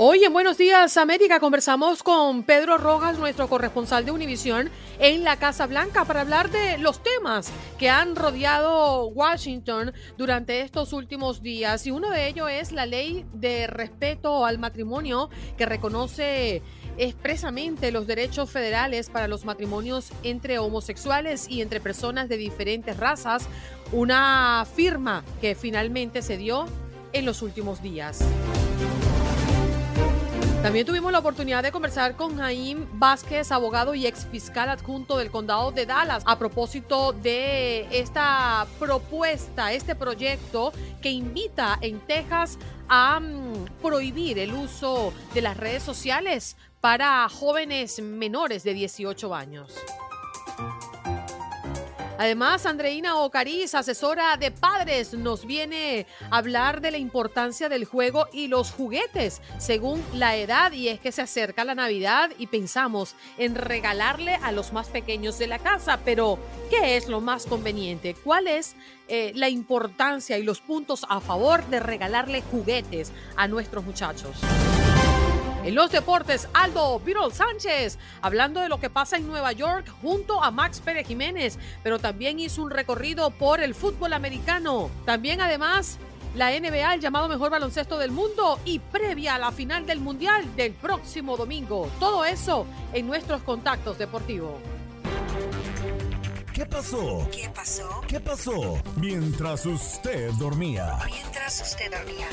Hoy en Buenos Días América conversamos con Pedro Rojas, nuestro corresponsal de Univisión en la Casa Blanca, para hablar de los temas que han rodeado Washington durante estos últimos días. Y uno de ellos es la ley de respeto al matrimonio que reconoce expresamente los derechos federales para los matrimonios entre homosexuales y entre personas de diferentes razas, una firma que finalmente se dio en los últimos días. También tuvimos la oportunidad de conversar con Jaime Vázquez, abogado y ex fiscal adjunto del condado de Dallas, a propósito de esta propuesta, este proyecto que invita en Texas a mm, prohibir el uso de las redes sociales para jóvenes menores de 18 años. Además, Andreina Ocariz, asesora de padres, nos viene a hablar de la importancia del juego y los juguetes según la edad. Y es que se acerca la Navidad y pensamos en regalarle a los más pequeños de la casa. Pero, ¿qué es lo más conveniente? ¿Cuál es eh, la importancia y los puntos a favor de regalarle juguetes a nuestros muchachos? En los deportes, Aldo Virol Sánchez, hablando de lo que pasa en Nueva York junto a Max Pérez Jiménez, pero también hizo un recorrido por el fútbol americano. También además la NBA, el llamado mejor baloncesto del mundo y previa a la final del Mundial del próximo domingo. Todo eso en nuestros contactos deportivos. ¿Qué pasó? ¿Qué pasó? ¿Qué pasó? Mientras usted dormía. Mientras usted dormía.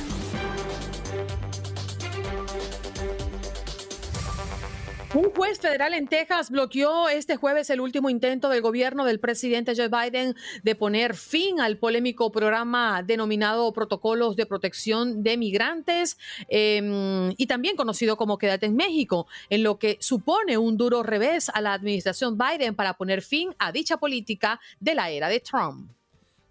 Un juez federal en Texas bloqueó este jueves el último intento del gobierno del presidente Joe Biden de poner fin al polémico programa denominado Protocolos de Protección de Migrantes eh, y también conocido como Quédate en México, en lo que supone un duro revés a la administración Biden para poner fin a dicha política de la era de Trump.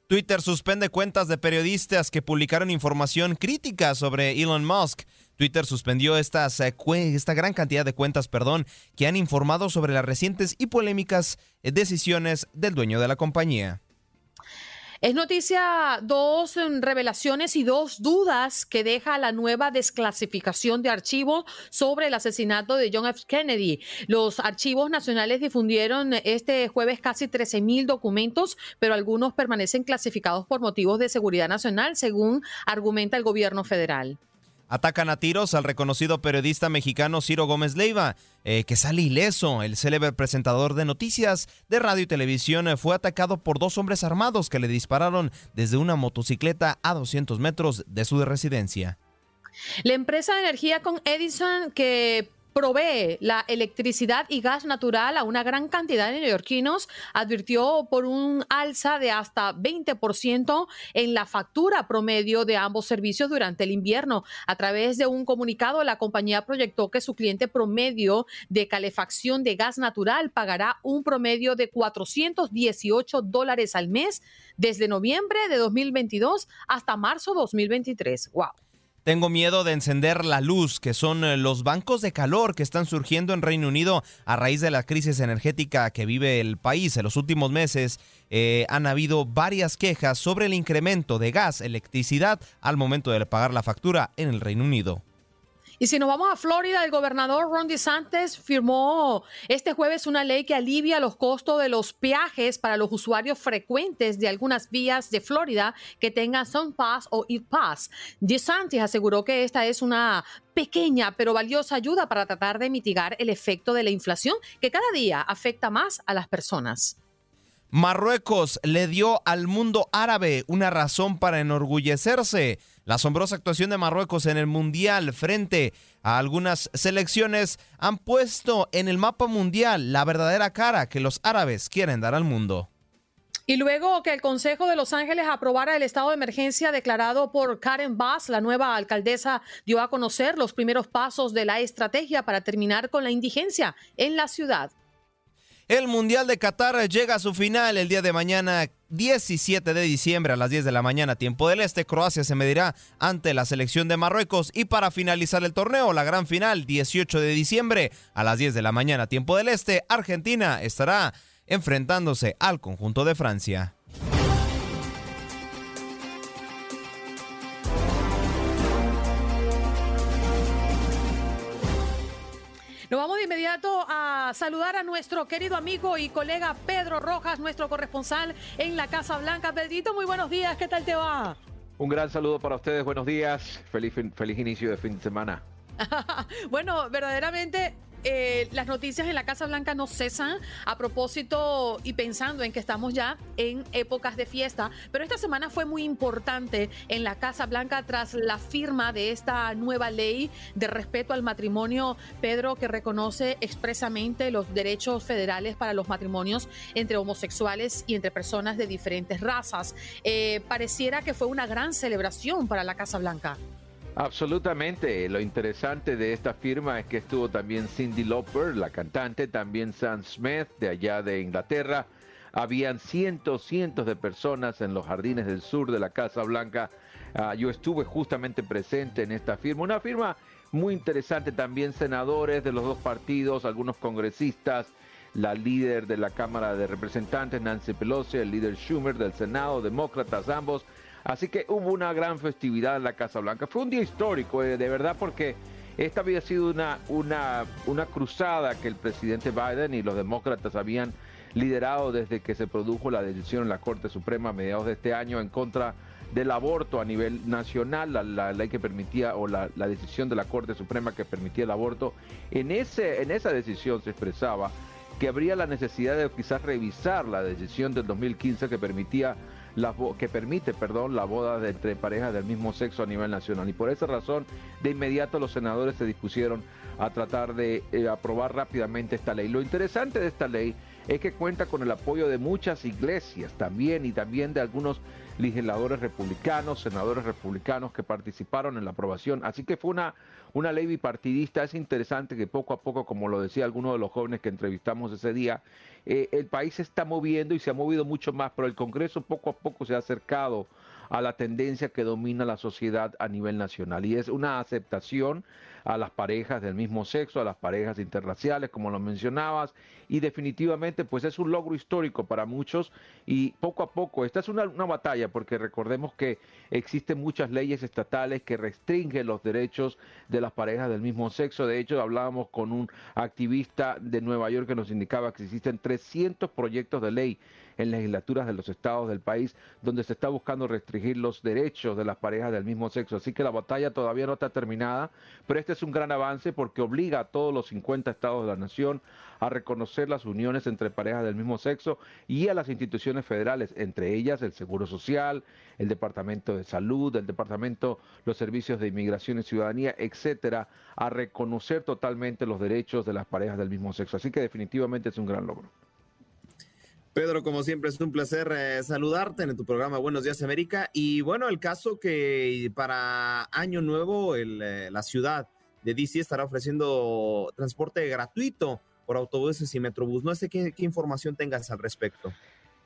Twitter suspende cuentas de periodistas que publicaron información crítica sobre Elon Musk. Twitter suspendió eh, esta gran cantidad de cuentas perdón, que han informado sobre las recientes y polémicas eh, decisiones del dueño de la compañía. Es noticia dos em, revelaciones y dos dudas que deja la nueva desclasificación de archivos sobre el asesinato de John F. Kennedy. Los archivos nacionales difundieron este jueves casi 13 mil documentos, pero algunos permanecen clasificados por motivos de seguridad nacional, según argumenta el gobierno federal. Atacan a tiros al reconocido periodista mexicano Ciro Gómez Leiva, eh, que sale ileso. El célebre presentador de noticias de radio y televisión eh, fue atacado por dos hombres armados que le dispararon desde una motocicleta a 200 metros de su residencia. La empresa de energía con Edison que provee la electricidad y gas natural a una gran cantidad de neoyorquinos, advirtió por un alza de hasta 20% en la factura promedio de ambos servicios durante el invierno. A través de un comunicado, la compañía proyectó que su cliente promedio de calefacción de gas natural pagará un promedio de 418 dólares al mes desde noviembre de 2022 hasta marzo 2023. ¡Wow! Tengo miedo de encender la luz, que son eh, los bancos de calor que están surgiendo en Reino Unido a raíz de la crisis energética que vive el país. En los últimos meses eh, han habido varias quejas sobre el incremento de gas, electricidad al momento de pagar la factura en el Reino Unido. Y si nos vamos a Florida, el gobernador Ron DeSantis firmó este jueves una ley que alivia los costos de los peajes para los usuarios frecuentes de algunas vías de Florida que tengan Pass o E-Pass. DeSantis aseguró que esta es una pequeña pero valiosa ayuda para tratar de mitigar el efecto de la inflación que cada día afecta más a las personas. Marruecos le dio al mundo árabe una razón para enorgullecerse. La asombrosa actuación de Marruecos en el Mundial frente a algunas selecciones han puesto en el mapa mundial la verdadera cara que los árabes quieren dar al mundo. Y luego que el Consejo de Los Ángeles aprobara el estado de emergencia declarado por Karen Bass, la nueva alcaldesa dio a conocer los primeros pasos de la estrategia para terminar con la indigencia en la ciudad. El Mundial de Qatar llega a su final el día de mañana, 17 de diciembre a las 10 de la mañana, tiempo del este. Croacia se medirá ante la selección de Marruecos y para finalizar el torneo, la gran final, 18 de diciembre a las 10 de la mañana, tiempo del este, Argentina estará enfrentándose al conjunto de Francia. Nos vamos de inmediato a saludar a nuestro querido amigo y colega Pedro Rojas, nuestro corresponsal en la Casa Blanca. Pedrito, muy buenos días, ¿qué tal te va? Un gran saludo para ustedes, buenos días, feliz, feliz inicio de fin de semana. bueno, verdaderamente eh, las noticias en la Casa Blanca no cesan a propósito y pensando en que estamos ya en épocas de fiesta, pero esta semana fue muy importante en la Casa Blanca tras la firma de esta nueva ley de respeto al matrimonio, Pedro, que reconoce expresamente los derechos federales para los matrimonios entre homosexuales y entre personas de diferentes razas. Eh, pareciera que fue una gran celebración para la Casa Blanca. Absolutamente. Lo interesante de esta firma es que estuvo también Cindy Lauper, la cantante, también Sam Smith de allá de Inglaterra. Habían cientos, cientos de personas en los jardines del sur de la Casa Blanca. Ah, yo estuve justamente presente en esta firma. Una firma muy interesante también, senadores de los dos partidos, algunos congresistas, la líder de la Cámara de Representantes, Nancy Pelosi, el líder Schumer del Senado, demócratas ambos Así que hubo una gran festividad en la Casa Blanca. Fue un día histórico, eh, de verdad, porque esta había sido una, una, una cruzada que el presidente Biden y los demócratas habían liderado desde que se produjo la decisión en la Corte Suprema a mediados de este año en contra del aborto a nivel nacional, la, ley que permitía o la, la, decisión de la Corte Suprema que permitía el aborto. En, ese, en esa decisión se expresaba que habría la necesidad de quizás revisar la decisión del 2015 que permitía que permite, perdón, la boda de, entre parejas del mismo sexo a nivel nacional. Y por esa razón, de inmediato los senadores se dispusieron a tratar de eh, aprobar rápidamente esta ley. Lo interesante de esta ley es que cuenta con el apoyo de muchas iglesias también y también de algunos legisladores republicanos, senadores republicanos que participaron en la aprobación. Así que fue una, una ley bipartidista. Es interesante que poco a poco, como lo decía alguno de los jóvenes que entrevistamos ese día, eh, el país se está moviendo y se ha movido mucho más, pero el Congreso poco a poco se ha acercado a la tendencia que domina la sociedad a nivel nacional y es una aceptación a las parejas del mismo sexo, a las parejas interraciales, como lo mencionabas, y definitivamente pues es un logro histórico para muchos y poco a poco, esta es una, una batalla porque recordemos que existen muchas leyes estatales que restringen los derechos de las parejas del mismo sexo, de hecho hablábamos con un activista de Nueva York que nos indicaba que existen 300 proyectos de ley en legislaturas de los estados del país donde se está buscando restringir los derechos de las parejas del mismo sexo. Así que la batalla todavía no está terminada, pero este es un gran avance porque obliga a todos los 50 estados de la nación a reconocer las uniones entre parejas del mismo sexo y a las instituciones federales, entre ellas el Seguro Social, el Departamento de Salud, el Departamento, los Servicios de Inmigración y Ciudadanía, etcétera, a reconocer totalmente los derechos de las parejas del mismo sexo. Así que definitivamente es un gran logro. Pedro, como siempre, es un placer eh, saludarte en tu programa Buenos Días América. Y bueno, el caso que para Año Nuevo eh, la ciudad de DC estará ofreciendo transporte gratuito por autobuses y metrobús. No sé qué, qué información tengas al respecto.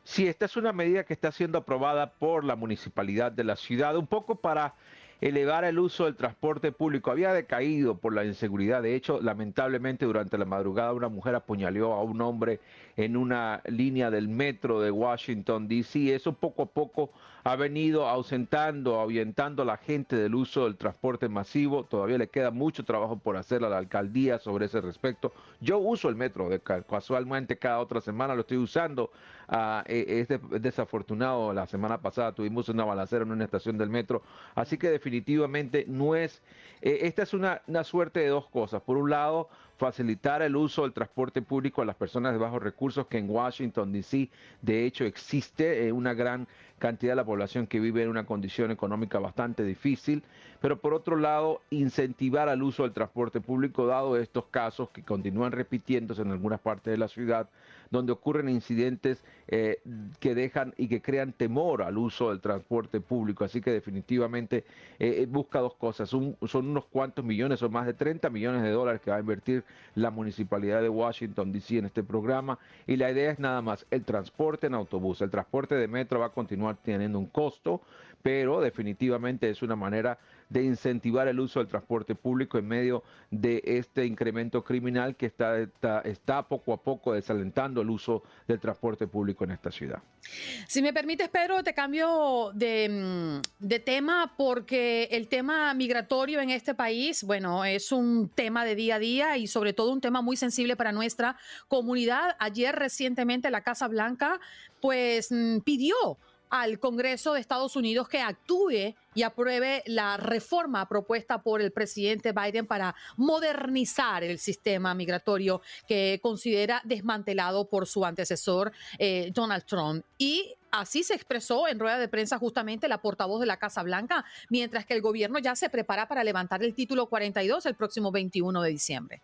Sí, esta es una medida que está siendo aprobada por la municipalidad de la ciudad, un poco para elevar el uso del transporte público. Había decaído por la inseguridad. De hecho, lamentablemente durante la madrugada una mujer apuñaleó a un hombre en una línea del metro de Washington, D.C. Eso poco a poco ha venido ausentando, ahuyentando a la gente del uso del transporte masivo. Todavía le queda mucho trabajo por hacer a la alcaldía sobre ese respecto. Yo uso el metro, casualmente cada otra semana lo estoy usando. Uh, es, desafortunado, la semana pasada tuvimos una balacera en una estación del metro. Así que definitivamente no es... Eh, esta es una, una suerte de dos cosas. Por un lado, facilitar el uso del transporte público a las personas de bajos recursos, que en Washington, D.C., de hecho, existe eh, una gran cantidad de la población que vive en una condición económica bastante difícil, pero por otro lado, incentivar al uso del transporte público, dado estos casos que continúan repitiéndose en algunas partes de la ciudad, donde ocurren incidentes eh, que dejan y que crean temor al uso del transporte público. Así que definitivamente eh, busca dos cosas. son unos cuantos millones, o más de 30 millones de dólares que va a invertir la municipalidad de Washington, D.C. en este programa. Y la idea es nada más el transporte en autobús. El transporte de metro va a continuar teniendo un costo, pero definitivamente es una manera de incentivar el uso del transporte público en medio de este incremento criminal que está, está, poco a poco desalentando el uso del transporte público en esta ciudad. Si me permites, Pedro, te cambio de, mm, de tema porque el tema migratorio en este país, bueno, es un tema de día a día y sobre todo un tema muy sensible para nuestra comunidad. Ayer recientemente la Casa Blanca pues mm, pidió al Congreso de Estados Unidos que actúe y apruebe la reforma propuesta por el presidente Biden para modernizar el sistema migratorio que considera desmantelado por su antecesor eh, Donald Trump. Y Así se expresó en rueda de prensa justamente la portavoz de la Casa Blanca, mientras que el gobierno ya se prepara para levantar el título 42 el próximo 21 de diciembre.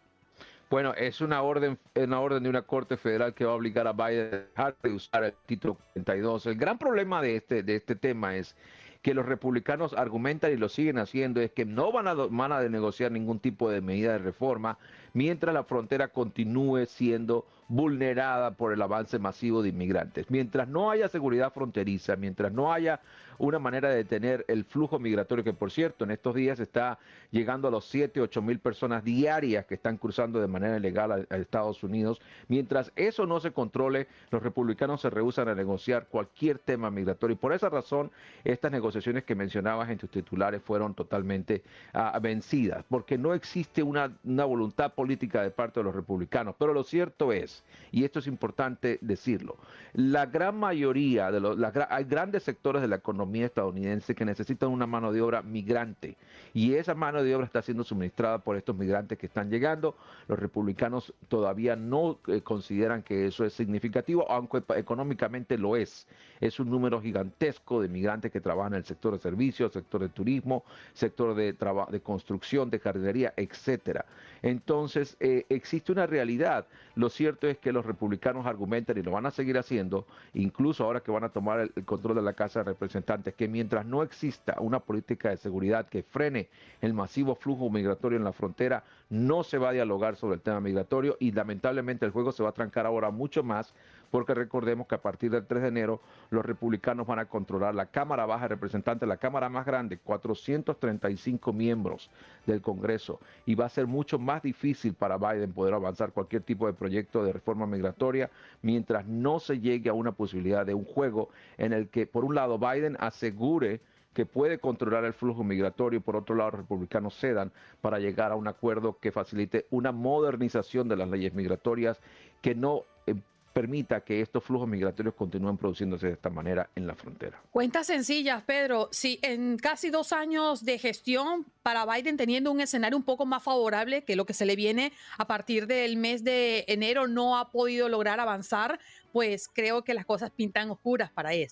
Bueno, es una orden, una orden de una corte federal que va a obligar a Biden a dejar de usar el título 42. El gran problema de este, de este tema es que los republicanos argumentan y lo siguen haciendo es que no van a, van a negociar ningún tipo de medida de reforma mientras la frontera continúe siendo vulnerada por el avance masivo de inmigrantes. Mientras no haya seguridad fronteriza, mientras no haya una manera de detener el flujo migratorio, que por cierto en estos días está llegando a los 7, 8 mil personas diarias que están cruzando de manera ilegal a, Estados Unidos, mientras eso no se controle, los republicanos se rehusan a negociar cualquier tema migratorio. Y por esa razón, estas negociaciones que mencionabas en tus titulares fueron totalmente ah, vencidas, porque no existe una, una voluntad política de parte de los republicanos. Pero lo cierto es, y esto es importante decirlo, la gran mayoría de los, hay grandes sectores de la economía estadounidense que necesitan una mano de obra migrante y esa mano de obra está siendo suministrada por estos migrantes que están llegando. Los republicanos todavía no eh, consideran que eso es significativo, aunque económicamente lo es. Es un número gigantesco de migrantes que trabajan en el sector de servicios, sector de turismo, sector de, de construcción, de jardinería, etcétera. Entonces, eh, existe una realidad. Lo cierto es que los republicanos argumentan y lo van a seguir haciendo, incluso ahora que van a tomar el, control de la Casa de Representantes, que mientras no exista una política de seguridad que frene el masivo flujo migratorio en la frontera, no se va a dialogar sobre el tema migratorio y lamentablemente el juego se va a trancar ahora mucho más porque recordemos que a partir del 3 de enero los republicanos van a controlar la Cámara Baja de Representantes, la Cámara más grande, 435 miembros del Congreso, y va a ser mucho más difícil para Biden poder avanzar cualquier tipo de proyecto de reforma migratoria mientras no se llegue a una posibilidad de un juego en el que, por un lado, Biden asegure que puede controlar el flujo migratorio por otro lado los republicanos cedan para llegar a un acuerdo que facilite una modernización de las leyes migratorias que no eh, permita que estos flujos migratorios continúen produciéndose de esta manera en la frontera. Cuentas sencillas, Pedro. Si en casi dos años de gestión para Biden, teniendo un escenario un poco más favorable que lo que se le viene a partir del mes de enero, no ha podido lograr avanzar, pues creo que las cosas pintan oscuras para él.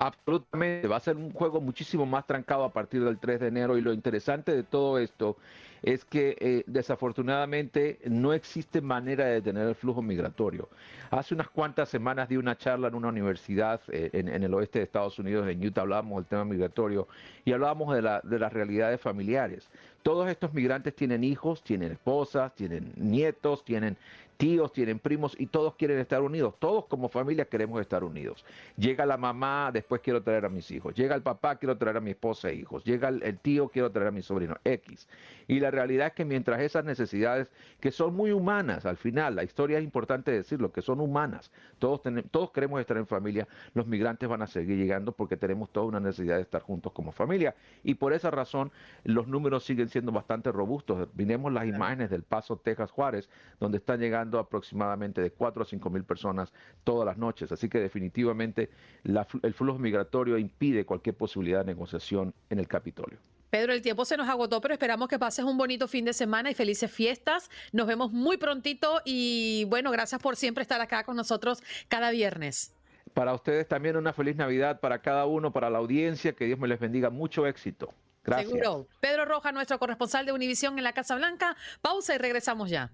Absolutamente, va a ser un juego muchísimo más trancado a partir del 3 de enero y lo interesante de todo esto es que eh, desafortunadamente no existe manera de detener el flujo migratorio. Hace unas cuantas semanas di una charla en una universidad eh, en, el oeste de Estados Unidos, en Utah, hablábamos del tema migratorio y hablábamos de, la, de las realidades familiares. Todos estos migrantes tienen hijos, tienen esposas, tienen nietos, tienen tíos, tienen primos y todos quieren estar unidos. Todos como familia queremos estar unidos. Llega la mamá, después quiero traer a mis hijos. Llega el papá, quiero traer a mi esposa e hijos. Llega el, tío, quiero traer a mi sobrino X. Y la realidad es que mientras esas necesidades, que son muy humanas, al final, la historia es importante decirlo, que son humanas, todos, tenemos, todos queremos estar en familia, los migrantes van a seguir llegando porque tenemos toda una necesidad de estar juntos como familia. Y por esa razón, los números siguen siendo bastante robustos. Vinemos las imágenes del Paso Texas Juárez, donde están llegando aproximadamente de 4 a 5 mil personas todas las noches. Así que definitivamente el flujo migratorio impide cualquier posibilidad de negociación en el Capitolio. Pedro, el tiempo se nos agotó, pero esperamos que pases un bonito fin de semana y felices fiestas. Nos vemos muy prontito y bueno, gracias por siempre estar acá con nosotros cada viernes. Para ustedes también una feliz Navidad para cada uno, para la audiencia, que Dios me les bendiga, mucho éxito. Gracias. Seguro. Pedro Roja, nuestro corresponsal de Univisión en la Casa Blanca. Pausa y regresamos ya.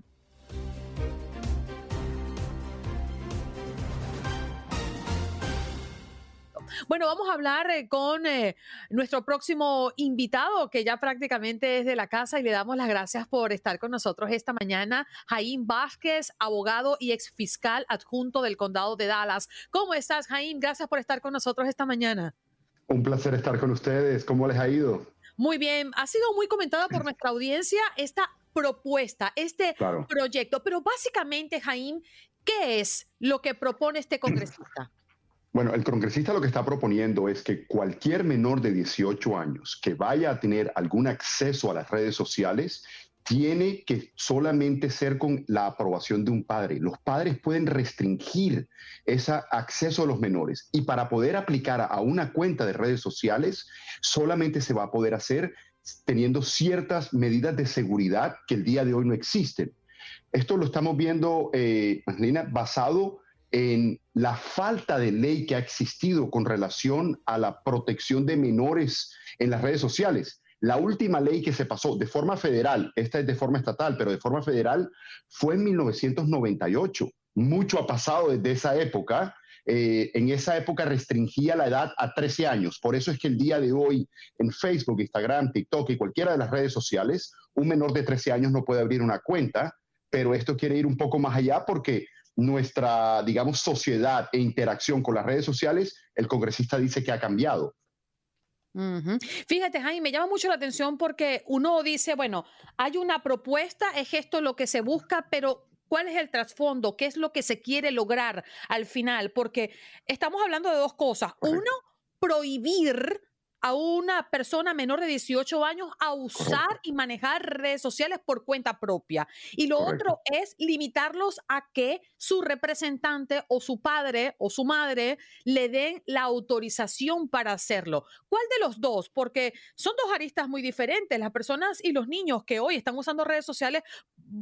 Bueno, vamos a hablar eh, con eh, nuestro próximo invitado, que ya prácticamente es de la casa, y le damos las gracias por estar con nosotros esta mañana. Jaime Vázquez, abogado y ex fiscal adjunto del condado de Dallas. ¿Cómo estás, Jaime? Gracias por estar con nosotros esta mañana. Un placer estar con ustedes. ¿Cómo les ha ido? Muy bien. Ha sido muy comentada por nuestra audiencia esta propuesta, este proyecto. Pero básicamente, Jaime, ¿qué es lo que propone este congresista? Bueno, el congresista lo que está proponiendo es que cualquier menor de 18 años que vaya a tener algún acceso a las redes sociales tiene que solamente ser con la aprobación de un padre. Los padres pueden restringir ese acceso a los menores y para poder aplicar a una cuenta de redes sociales solamente se va a poder hacer teniendo ciertas medidas de seguridad que el día de hoy no existen. Esto lo estamos viendo, eh, basado en la falta de ley que ha existido con relación a la protección de menores en las redes sociales. La última ley que se pasó de forma federal, esta es de forma estatal, pero de forma federal, fue en 1998. Mucho ha pasado desde esa época. Eh, en esa época restringía la edad a 13 años. Por eso es que el día de hoy en Facebook, Instagram, TikTok y cualquiera de las redes sociales, un menor de 13 años no puede abrir una cuenta, pero esto quiere ir un poco más allá porque nuestra, digamos, sociedad e interacción con las redes sociales, el congresista dice que ha cambiado. Fíjate, Jaime, me llama mucho la atención porque uno dice, bueno, hay una propuesta, es esto lo que se busca, pero ¿cuál es el trasfondo? ¿Qué es lo que se quiere lograr al final? Porque estamos hablando de dos cosas. Uno, prohibir a una persona menor de 18 años a usar y manejar redes sociales por cuenta propia. Y lo otro es limitarlos a que su representante o su padre o su madre le den la autorización para hacerlo. ¿Cuál de los dos? Porque son dos aristas muy diferentes. Las personas y los niños que hoy están usando redes sociales,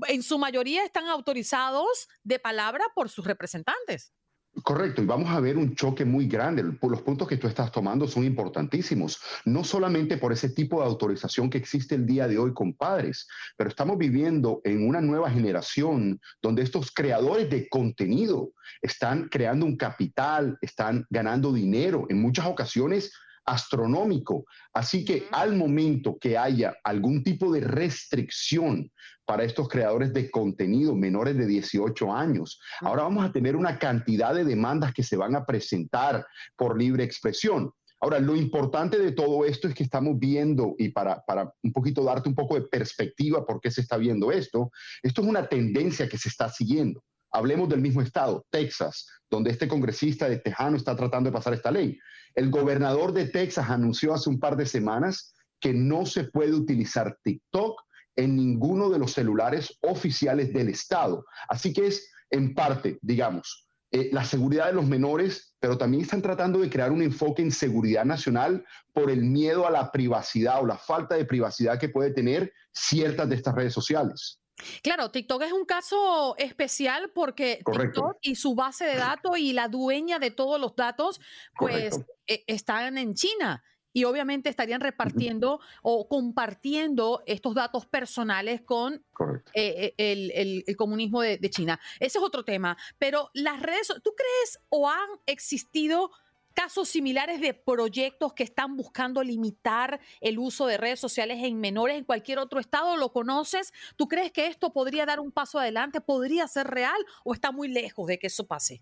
en su mayoría están autorizados de palabra por sus representantes. Correcto, y vamos a ver un choque muy grande. Los puntos que tú estás tomando son importantísimos, no solamente por ese tipo de autorización que existe el día de hoy con padres, pero estamos viviendo en una nueva generación donde estos creadores de contenido están creando un capital, están ganando dinero, en muchas ocasiones astronómico. Así que al momento que haya algún tipo de restricción para estos creadores de contenido menores de 18 años, ahora vamos a tener una cantidad de demandas que se van a presentar por libre expresión. Ahora, lo importante de todo esto es que estamos viendo, y para, para un poquito darte un poco de perspectiva por qué se está viendo esto, esto es una tendencia que se está siguiendo. Hablemos del mismo estado, Texas, donde este congresista de Tejano está tratando de pasar esta ley. El gobernador de Texas anunció hace un par de semanas que no se puede utilizar TikTok en ninguno de los celulares oficiales del estado. Así que es, en parte, digamos, eh, la seguridad de los menores, pero también están tratando de crear un enfoque en seguridad nacional por el miedo a la privacidad o la falta de privacidad que puede tener ciertas de estas redes sociales. Claro, TikTok es un caso especial porque TikTok y su base de datos y la dueña de todos los datos, pues e, están en China. y obviamente estarían repartiendo o compartiendo estos datos personales con eh, eh, el, comunismo de, de, China. Ese es otro tema. Pero las redes, ¿tú crees o han existido casos similares de proyectos que están buscando limitar el uso de redes sociales en menores en cualquier otro estado? ¿Lo conoces? ¿Tú crees que esto podría dar un paso adelante? ¿Podría ser real o está muy lejos de que eso pase?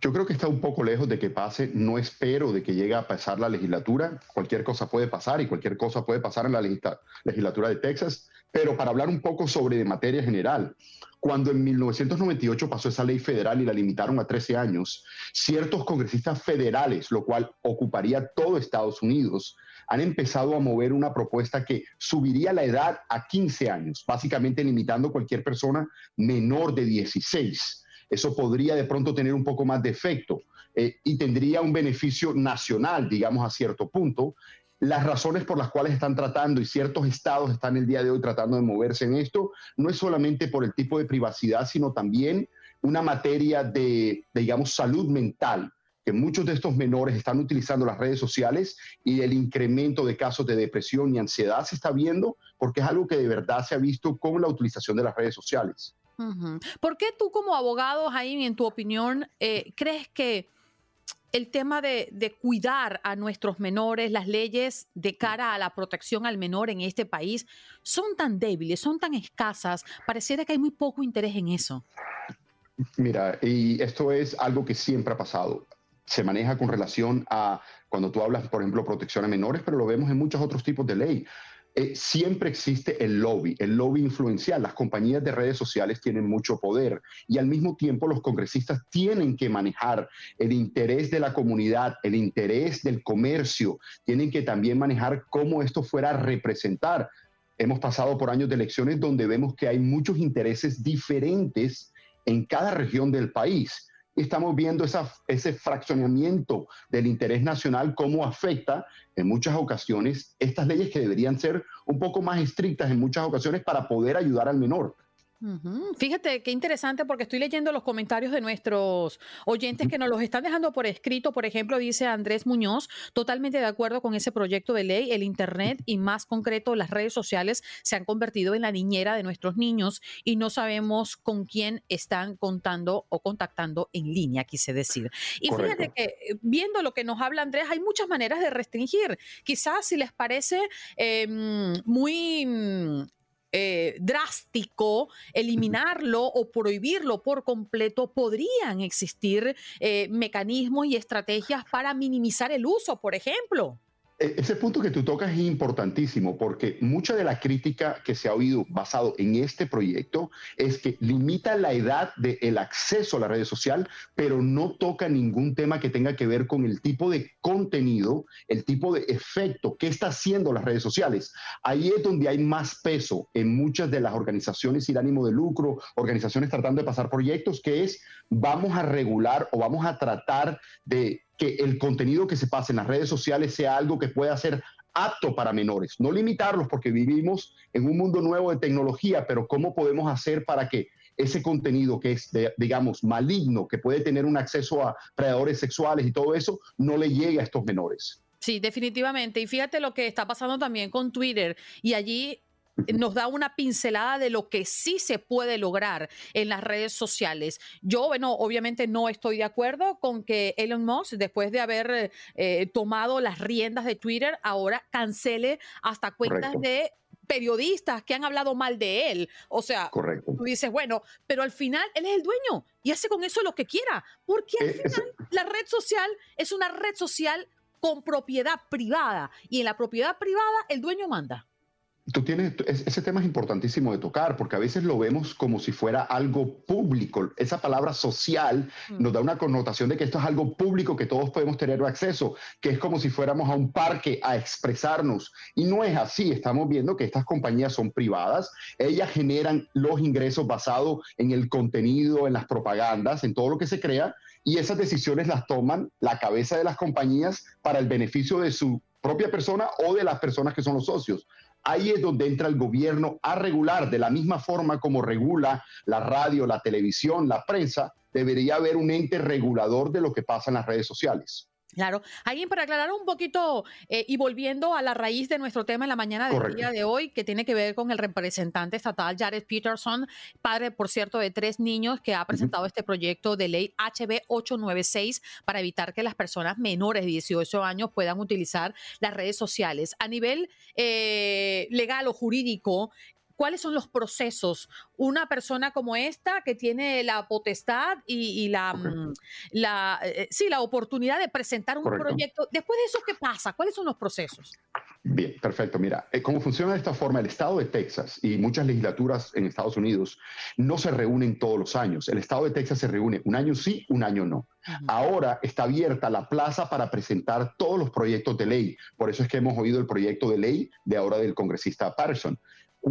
Yo creo que está un poco lejos de que pase. No espero de que llegue a pasar la legislatura. Cualquier cosa puede pasar y cualquier cosa puede pasar en la legislatura de Texas. Pero para hablar un poco sobre materia general, cuando en 1998 pasó esa ley federal y la limitaron a 13 años, ciertos congresistas federales, lo cual ocuparía todo Estados Unidos, han empezado a mover una propuesta que subiría la edad a 15 años, básicamente limitando cualquier persona menor de 16 eso podría de pronto tener un poco más de efecto eh, y tendría un beneficio nacional, digamos, a cierto punto. Las razones por las cuales están tratando y ciertos estados están el día de hoy tratando de moverse en esto no es solamente por el tipo de privacidad, sino también una materia de, digamos, salud mental que muchos de estos menores están utilizando las redes sociales y el incremento de casos de depresión y ansiedad se está viendo porque es algo que de verdad se ha visto con la utilización de las redes sociales. ¿Por qué tú como abogado, Jaime, en tu opinión, eh, crees que el tema de, cuidar a nuestros menores, las leyes de cara a la protección al menor en este país son tan débiles, son tan escasas? Pareciera que hay muy poco interés en eso. Mira, y esto es algo que siempre ha pasado. Se maneja con relación a cuando tú hablas, por ejemplo, protección a menores, pero lo vemos en muchos otros tipos de ley. Eh, siempre existe el lobby, el lobby influencial. Las compañías de redes sociales tienen mucho poder y al mismo tiempo los congresistas tienen que manejar el interés de la comunidad, el interés del comercio, tienen que también manejar cómo esto fuera a representar. Hemos pasado por años de elecciones donde vemos que hay muchos intereses diferentes en cada región del país estamos viendo ese fraccionamiento del interés nacional, cómo afecta en muchas ocasiones estas leyes que deberían ser un poco más estrictas en muchas ocasiones para poder ayudar al menor. Fíjate qué interesante porque estoy leyendo los comentarios de nuestros oyentes que nos los están dejando por escrito. Por ejemplo, dice Andrés Muñoz, totalmente de acuerdo con ese proyecto de ley. El Internet y más concreto las redes sociales se han convertido en la niñera de nuestros niños y no sabemos con quién están contando o contactando en línea, quise decir. Y fíjate que eh, viendo lo que nos habla Andrés, hay muchas maneras de restringir. Quizás si les parece em, muy eh, drástico, eliminarlo o prohibirlo por completo, podrían existir eh, mecanismos y estrategias para minimizar el uso, por ejemplo. E, ese punto que tú tocas es importantísimo porque mucha de la crítica que se ha oído basado en este proyecto es que limita la edad del acceso a la red social, pero no toca ningún tema que tenga que ver con el tipo de contenido, el tipo de efecto que está haciendo las redes sociales. Ahí es donde hay más peso en muchas de las organizaciones sin ánimo de lucro, organizaciones tratando de pasar proyectos, que es vamos a regular o vamos a tratar de que el contenido que se pase en las redes sociales sea algo que pueda ser apto para menores. No limitarlos porque vivimos en un mundo nuevo de tecnología, pero ¿cómo podemos hacer para que ese contenido que es, digamos, maligno, que puede tener un acceso a predadores sexuales y todo eso, no le llegue a estos menores? Sí, definitivamente. Y fíjate lo que está pasando también con Twitter. Y allí nos da una pincelada de lo que sí se puede lograr en las redes sociales. Yo, bueno, obviamente no estoy de acuerdo con que Elon Musk, después de haber eh, tomado las riendas de Twitter, ahora cancele hasta cuentas de periodistas que han hablado mal de él. O sea, tú dices, bueno, pero al final él es el dueño y hace con eso lo que quiera, porque al eh, final la red social es una red social con propiedad privada y en la propiedad privada el dueño manda. Tú tienes, ese tema es importantísimo de tocar porque a veces lo vemos como si fuera algo público. Esa palabra social mm. nos da una connotación de que esto es algo público que todos podemos tener acceso, que es como si fuéramos a un parque a expresarnos. Y no es así. Estamos viendo que estas compañías son privadas. Ellas generan los ingresos basados en el contenido, en las propagandas, en todo lo que se crea. Y esas decisiones las toman la cabeza de las compañías para el beneficio de su propia persona o de las personas que son los socios. Ahí es donde entra el gobierno a regular, de la misma forma como regula la radio, la televisión, la prensa, debería haber un ente regulador de lo que pasa en las redes sociales. Claro. Alguien para aclarar un poquito eh, y volviendo a la raíz de nuestro tema en la mañana del día de hoy, que tiene que ver con el representante estatal Jared Peterson, padre, por cierto, de tres niños, que ha presentado este proyecto de ley HB 896 para evitar que las personas menores de 18 años puedan utilizar las redes sociales. A nivel eh, legal o jurídico, cuáles son los procesos. Una persona como esta que tiene la potestad y, la, mm, la, eh, sí, la oportunidad de presentar un proyecto. Después de eso, ¿qué pasa? ¿Cuáles son los procesos? Bien, perfecto. Mira, eh, cómo funciona de esta forma, el estado de Texas y muchas legislaturas en Estados Unidos no se reúnen todos los años. El estado de Texas se reúne un año sí, un año no. Ahora está abierta la plaza para presentar todos los proyectos de ley. Por eso es que hemos oído el proyecto de ley de ahora del congresista Patterson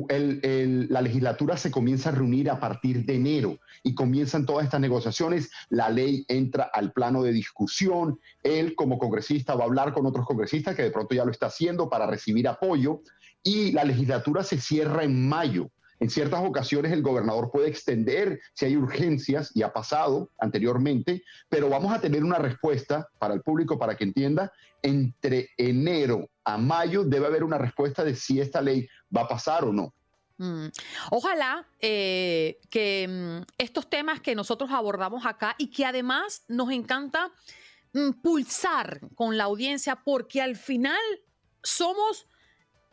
la legislatura se comienza a reunir a partir de enero y comienzan todas estas negociaciones. La ley entra al plano de discusión. Él, como congresista, va a hablar con otros congresistas que de pronto ya lo está haciendo para recibir apoyo. Y la legislatura se cierra en mayo. En ciertas ocasiones el gobernador puede extender si hay urgencias, y ha pasado anteriormente, pero vamos a tener una respuesta para el público para que entienda. Entre enero a mayo debe haber una respuesta de si esta ley va a pasar o no. Mm. Ojalá eh, que mm, estos temas que nosotros abordamos acá y que además nos encanta mm, pulsar con la audiencia porque al final somos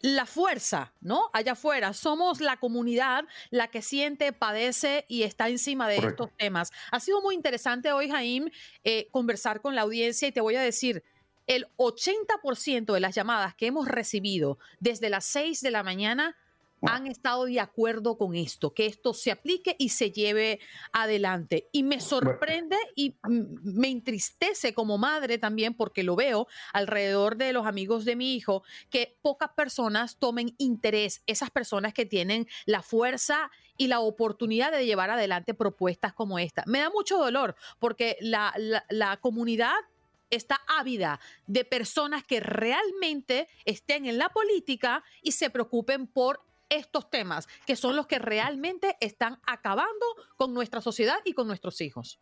la fuerza, ¿no? Allá afuera, somos la comunidad la que siente, padece y está encima de estos temas. Ha sido muy interesante hoy, Jaime, eh, conversar con la audiencia y te voy a decir, el 80% de las llamadas que hemos recibido desde las 6 de la mañana han estado de acuerdo con esto, que esto se aplique y se lleve adelante. Y me sorprende y me entristece como madre también, porque lo veo alrededor de los amigos de mi hijo, que pocas personas tomen interés, esas personas que tienen la fuerza y la oportunidad de llevar adelante propuestas como esta. Me da mucho dolor porque la, la comunidad está ávida de personas que realmente estén en la política y se preocupen por estos temas, que son los que realmente están acabando con nuestra sociedad y con nuestros hijos.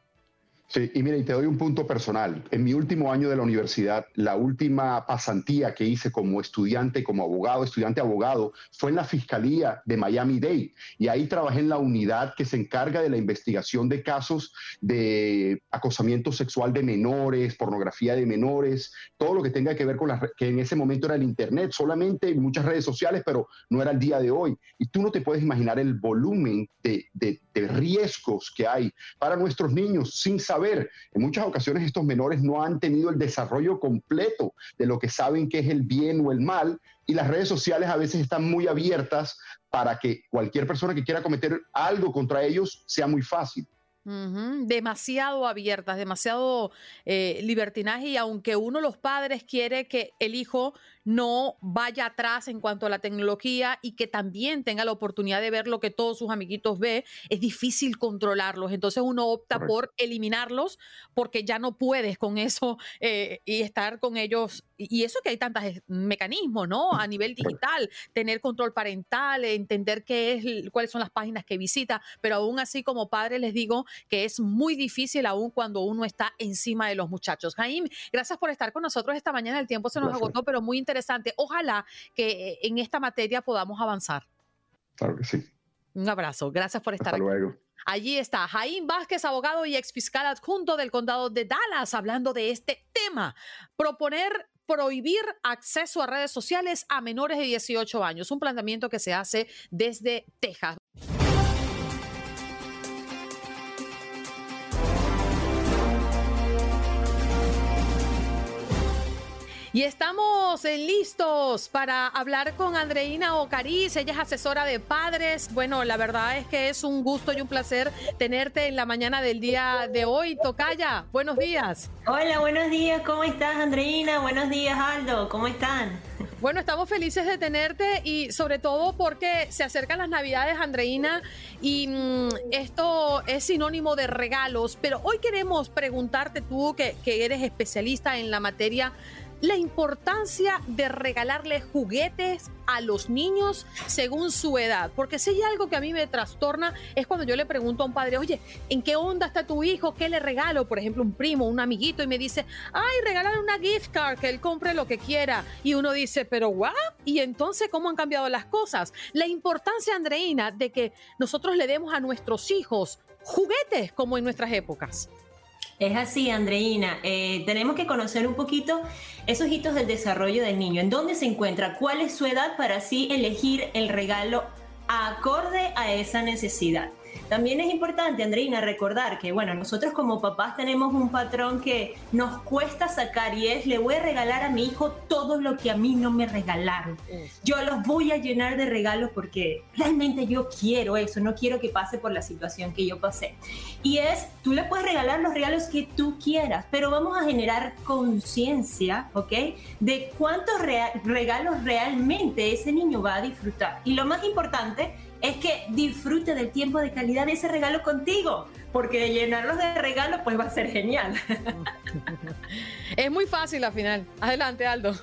Sí, y mira, y te doy un punto personal. En mi último año de la universidad, la última pasantía que hice como estudiante, como abogado, estudiante abogado, fue en la Fiscalía de Miami-Dade. Y ahí trabajé en la unidad que se encarga de la investigación de casos de acosamiento sexual de menores, pornografía de menores, todo lo que tenga que ver con la, que en ese momento era el Internet, solamente muchas redes sociales, pero no era el día de hoy. Y tú no te puedes imaginar el volumen de, de, de riesgos que hay para nuestros niños sin saber ver, en muchas ocasiones estos menores no han tenido el desarrollo completo de lo que saben que es el bien o el mal y las redes sociales a veces están muy abiertas para que cualquier persona que quiera cometer algo contra ellos sea muy fácil. Demasiado abiertas, demasiado eh, libertinaje y aunque uno los padres quiere que el hijo no vaya atrás en cuanto a la tecnología y que también tenga la oportunidad de ver lo que todos sus amiguitos ve, es difícil controlarlos. Entonces uno opta por eliminarlos porque ya no puedes con eso eh, y estar con ellos. Y eso que hay tantos mecanismos, ¿no? A nivel digital, tener control parental, entender qué es, cuáles son las páginas que visita, pero aún así como padre les digo que es muy difícil aún cuando uno está encima de los muchachos. Jaime, gracias por estar con nosotros esta mañana. El tiempo se nos agotó, pero muy interesante Ojalá que eh, en esta materia podamos avanzar. Claro que sí. Un abrazo. Gracias por estar Hasta luego. Allí está Jaime Vázquez, abogado y exfiscal adjunto del condado de Dallas, hablando de este tema. Proponer prohibir acceso a redes sociales a menores de 18 años, un planteamiento que se hace desde Texas. Y estamos listos para hablar con Andreina Ocariz. Ella es asesora de padres. Bueno, la verdad es que es un gusto y un placer tenerte en la mañana del día de hoy. Tocaya, buenos días. Hola, buenos días. ¿Cómo estás, Andreina? Buenos días, Aldo. ¿Cómo están? Bueno, estamos felices de tenerte y sobre todo porque se acercan las Navidades, Andreina, y mm, esto es sinónimo de regalos, pero hoy queremos preguntarte tú, que, que eres especialista en la materia, la importancia de regalarle juguetes a los niños según su edad. Porque si hay algo que a mí me trastorna es cuando yo le pregunto a un padre, oye, ¿en qué onda está tu hijo? ¿Qué le regalo? Por ejemplo, un primo, un amiguito, y me dice, ay, regálale una gift card, que él compre lo que quiera. Y uno dice, pero ¿what? Y entonces, ¿cómo han cambiado las cosas? La importancia, Andreina, de que nosotros le demos a nuestros hijos juguetes como en nuestras épocas. Es así, Andreina. Eh, tenemos que conocer un poquito esos hitos del desarrollo del niño. ¿En dónde se encuentra? ¿Cuál es su edad para así elegir el regalo acorde a esa necesidad? También es importante, Andreina, recordar que, bueno, nosotros como papás tenemos un patrón que nos cuesta sacar y es, le voy a regalar a mi hijo todo lo que a mí no me regalaron. Yo los voy a llenar de regalos porque realmente yo quiero eso, no quiero que pase por la situación que yo pasé. Y es, tú le puedes regalar los regalos que tú quieras, pero vamos a generar conciencia, ¿ok? De cuántos regalos realmente ese niño va a disfrutar. Y lo más importante es que disfrute del tiempo de calidad de ese regalo contigo, porque llenarlos de regalos pues va a ser genial. es muy fácil al final. Adelante, Aldo.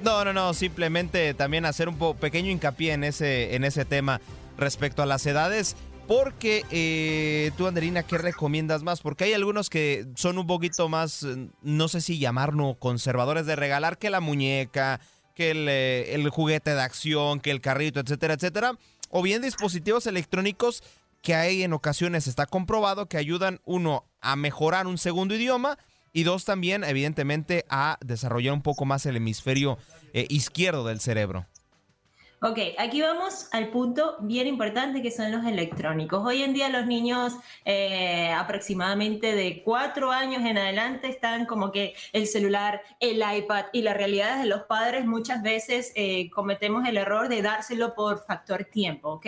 No, no, no, simplemente también hacer un pequeño hincapié en ese, en ese tema respecto a las edades. Porque eh, tú, Anderina, ¿qué recomiendas más? Porque hay algunos que son un poquito más, no sé si llamarnos conservadores de regalar que la muñeca, que el, eh, el juguete de acción, que el carrito, etcétera, etcétera o bien dispositivos electrónicos que hay en ocasiones está comprobado que ayudan uno a mejorar un segundo idioma y dos también evidentemente a desarrollar un poco más el hemisferio eh, izquierdo del cerebro. Ok, aquí vamos al punto bien importante que son los electrónicos. Hoy en día los niños eh, aproximadamente de cuatro años en adelante están como que el celular, el iPad y la realidad es de los padres muchas veces eh, cometemos el error de dárselo por factor tiempo, ¿ok?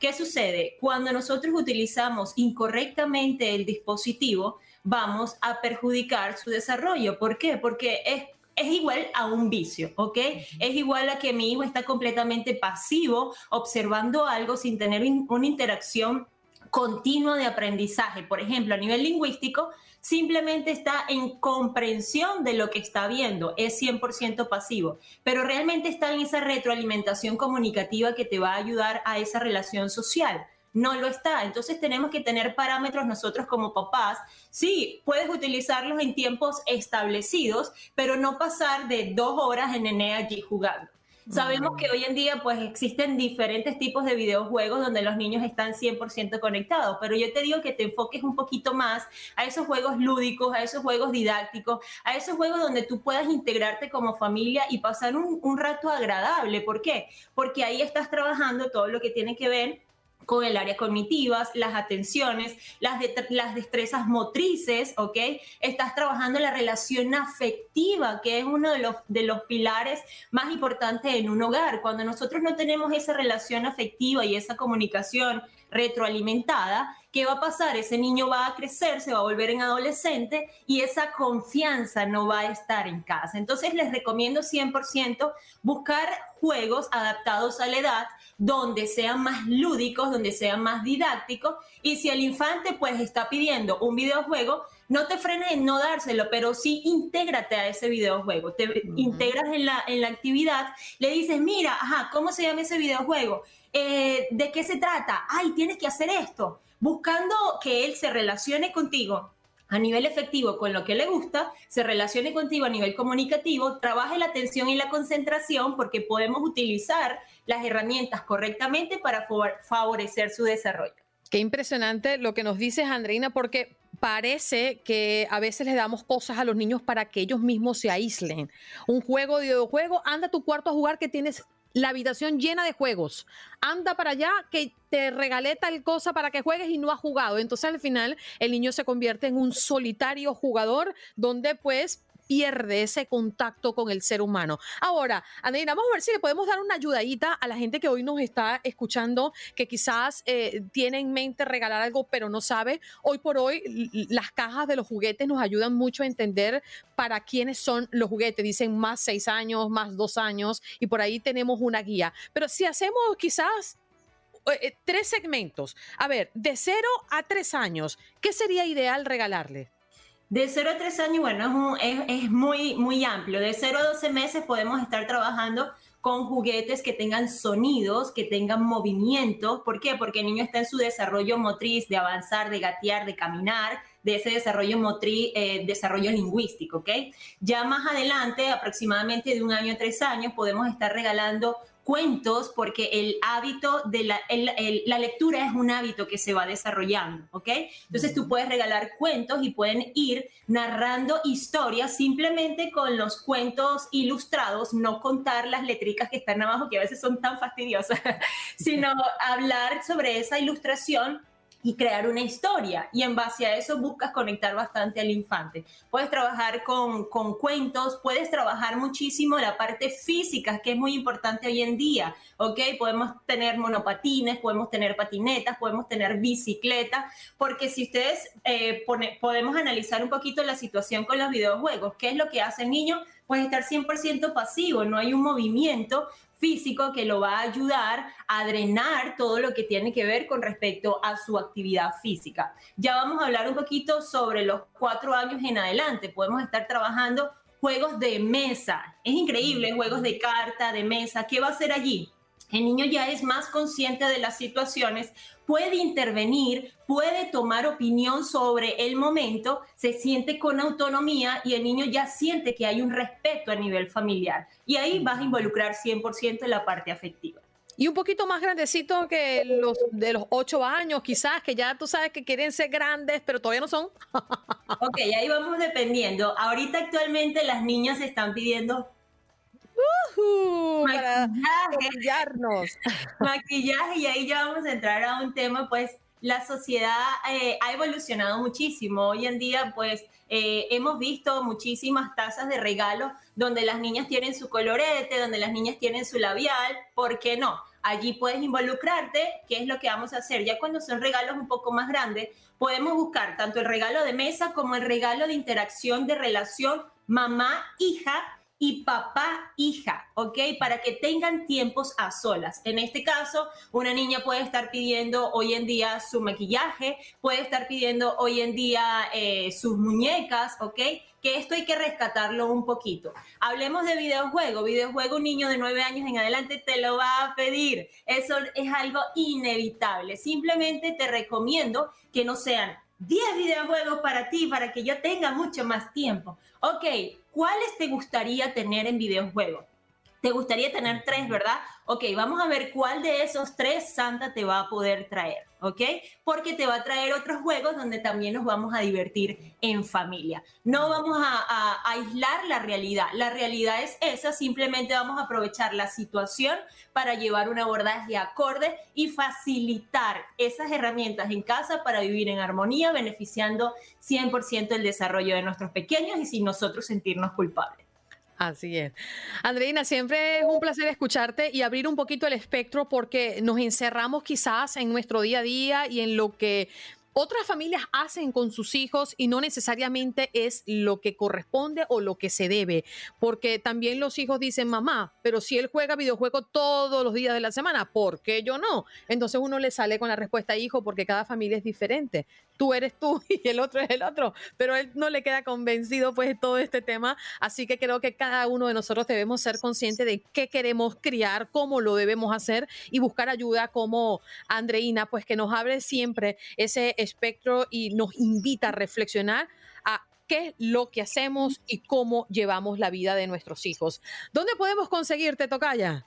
¿Qué sucede? Cuando nosotros utilizamos incorrectamente el dispositivo, vamos a perjudicar su desarrollo. ¿Por qué? Porque es es igual a un vicio, ¿ok? Es igual a que mi hijo está completamente pasivo observando algo sin tener una interacción continua de aprendizaje. Por ejemplo, a nivel lingüístico, simplemente está en comprensión de lo que está viendo, es 100% pasivo, pero realmente está en esa retroalimentación comunicativa que te va a ayudar a esa relación social no lo está. Entonces tenemos que tener parámetros nosotros como papás. Sí, puedes utilizarlos en tiempos establecidos, pero no pasar de dos horas en nene allí jugando. Sabemos que hoy en día pues existen diferentes tipos de videojuegos donde los niños están 100% conectados, pero yo te digo que te enfoques un poquito más a esos juegos lúdicos, a esos juegos didácticos, a esos juegos donde tú puedas integrarte como familia y pasar un, un rato agradable. ¿Por qué? Porque ahí estás trabajando todo lo que tiene que ver con el área cognitivas, las atenciones, las, las destrezas motrices, ¿ok? Estás trabajando la relación afectiva, que es uno de los, de los pilares más importantes en un hogar. Cuando nosotros no tenemos esa relación afectiva y esa comunicación retroalimentada, ¿qué va a pasar? Ese niño va a crecer, se va a volver en adolescente y esa confianza no va a estar en casa. Entonces les recomiendo 100% buscar juegos adaptados a la edad donde sean más lúdicos, donde sean más didácticos. Y si el infante pues está pidiendo un videojuego, no te frenes en no dárselo, pero sí intégrate a ese videojuego. Te integras en la, en la actividad, le dices, mira, ajá, ¿cómo se llama ese videojuego? Eh, ¿De qué se trata? Ay, tienes que hacer esto. Buscando que él se relacione contigo a nivel efectivo con lo que le gusta, se relacione contigo a nivel comunicativo, trabaje la atención y la concentración porque podemos utilizar las herramientas correctamente para favorecer su desarrollo. Qué impresionante lo que nos dices, Andreina, porque parece que a veces le damos cosas a los niños para que ellos mismos se aíslen. Un juego de videojuego, anda a tu cuarto a jugar que tienes la habitación llena de juegos. Anda para allá que te regalé tal cosa para que juegues y no has jugado. Entonces al final el niño se convierte en un solitario jugador donde pues pierde ese contacto con el ser humano. Ahora, Andreina, vamos a ver si le podemos dar una ayudadita a la gente que hoy nos está escuchando, que quizás eh, tiene en mente regalar algo, pero no sabe. Hoy por hoy, las cajas de los juguetes nos ayudan mucho a entender para quiénes son los juguetes. Dicen más seis años, más dos años, y por ahí tenemos una guía. Pero si hacemos quizás eh, eh, tres segmentos. A ver, de cero a tres años, ¿qué sería ideal regalarle? De 0 a 3 años, bueno, es, muy, muy amplio. De 0 a 12 meses podemos estar trabajando con juguetes que tengan sonidos, que tengan movimiento. ¿Por qué? Porque el niño está en su desarrollo motriz de avanzar, de gatear, de caminar, de ese desarrollo motriz, eh, desarrollo lingüístico, ¿ok? Ya más adelante, aproximadamente de un año a tres años, podemos estar regalando cuentos porque el hábito de la, la, lectura es un hábito que se va desarrollando, ¿ok? Entonces tú puedes regalar cuentos y pueden ir narrando historias simplemente con los cuentos ilustrados, no contar las letricas que están abajo que a veces son tan fastidiosas, sino hablar sobre esa ilustración y crear una historia. Y en base a eso buscas conectar bastante al infante. Puedes trabajar con, con, cuentos, puedes trabajar muchísimo la parte física, que es muy importante hoy en día. ¿Ok? Podemos tener monopatines, podemos tener patinetas, podemos tener bicicleta, porque si ustedes eh, podemos analizar un poquito la situación con los videojuegos, ¿qué es lo que hace el niño? Pues estar 100% pasivo, no hay un movimiento, físico que lo va a ayudar a drenar todo lo que tiene que ver con respecto a su actividad física. Ya vamos a hablar un poquito sobre los cuatro años en adelante. Podemos estar trabajando juegos de mesa. Es increíble, juegos de carta, de mesa. ¿Qué va a hacer allí? El niño ya es más consciente de las situaciones, puede intervenir, puede tomar opinión sobre el momento, se siente con autonomía y el niño ya siente que hay un respeto a nivel familiar. Y ahí vas a involucrar 100% en la parte afectiva. Y un poquito más grandecito que los de los ocho años, quizás, que ya tú sabes que quieren ser grandes, pero todavía no son. ok, ahí vamos dependiendo. Ahorita actualmente las niñas están pidiendo maquillaje, maquillaje y ahí ya vamos a entrar a un tema, pues la sociedad eh, ha evolucionado muchísimo. Hoy en día, pues eh, hemos visto muchísimas tazas de regalo donde las niñas tienen su colorete, donde las niñas tienen su labial. ¿Por qué no? Allí puedes involucrarte, qué es lo que vamos a hacer. Ya cuando son regalos un poco más grandes, podemos buscar tanto el regalo de mesa como el regalo de interacción, de relación mamá-hija y papá, hija, ¿ok? Para que tengan tiempos a solas. En este caso, una niña puede estar pidiendo hoy en día su maquillaje, puede estar pidiendo hoy en día eh, sus muñecas, ¿ok? Que esto hay que rescatarlo un poquito. Hablemos de videojuego. Videojuego, un niño de nueve años en adelante te lo va a pedir. Eso es algo inevitable. Simplemente te recomiendo que no sean 10 videojuegos para ti, para que yo tenga mucho más tiempo. Ok, ¿cuáles te gustaría tener en videojuegos? Te gustaría tener tres, ¿verdad? Ok, vamos a ver cuál de esos tres Santa te va a poder traer, ¿ok? Porque te va a traer otros juegos donde también nos vamos a divertir en familia. No vamos a, aislar la realidad. La realidad es esa, simplemente vamos a aprovechar la situación para llevar un abordaje acorde y facilitar esas herramientas en casa para vivir en armonía, beneficiando 100% el desarrollo de nuestros pequeños y sin nosotros sentirnos culpables. Así es. Andreina, siempre es un placer escucharte y abrir un poquito el espectro porque nos encerramos quizás en nuestro día a día y en lo que otras familias hacen con sus hijos y no necesariamente es lo que corresponde o lo que se debe, porque también los hijos dicen, mamá, pero si él juega videojuegos todos los días de la semana, ¿por qué yo no? Entonces uno le sale con la respuesta, hijo, porque cada familia es diferente. Tú eres tú y el otro es el otro, pero él no le queda convencido pues de todo este tema, así que creo que cada uno de nosotros debemos ser conscientes de qué queremos criar, cómo lo debemos hacer y buscar ayuda como Andreina, pues que nos abre siempre ese espectro y nos invita a reflexionar a qué es lo que hacemos y cómo llevamos la vida de nuestros hijos. ¿Dónde podemos conseguirte, Tocaya?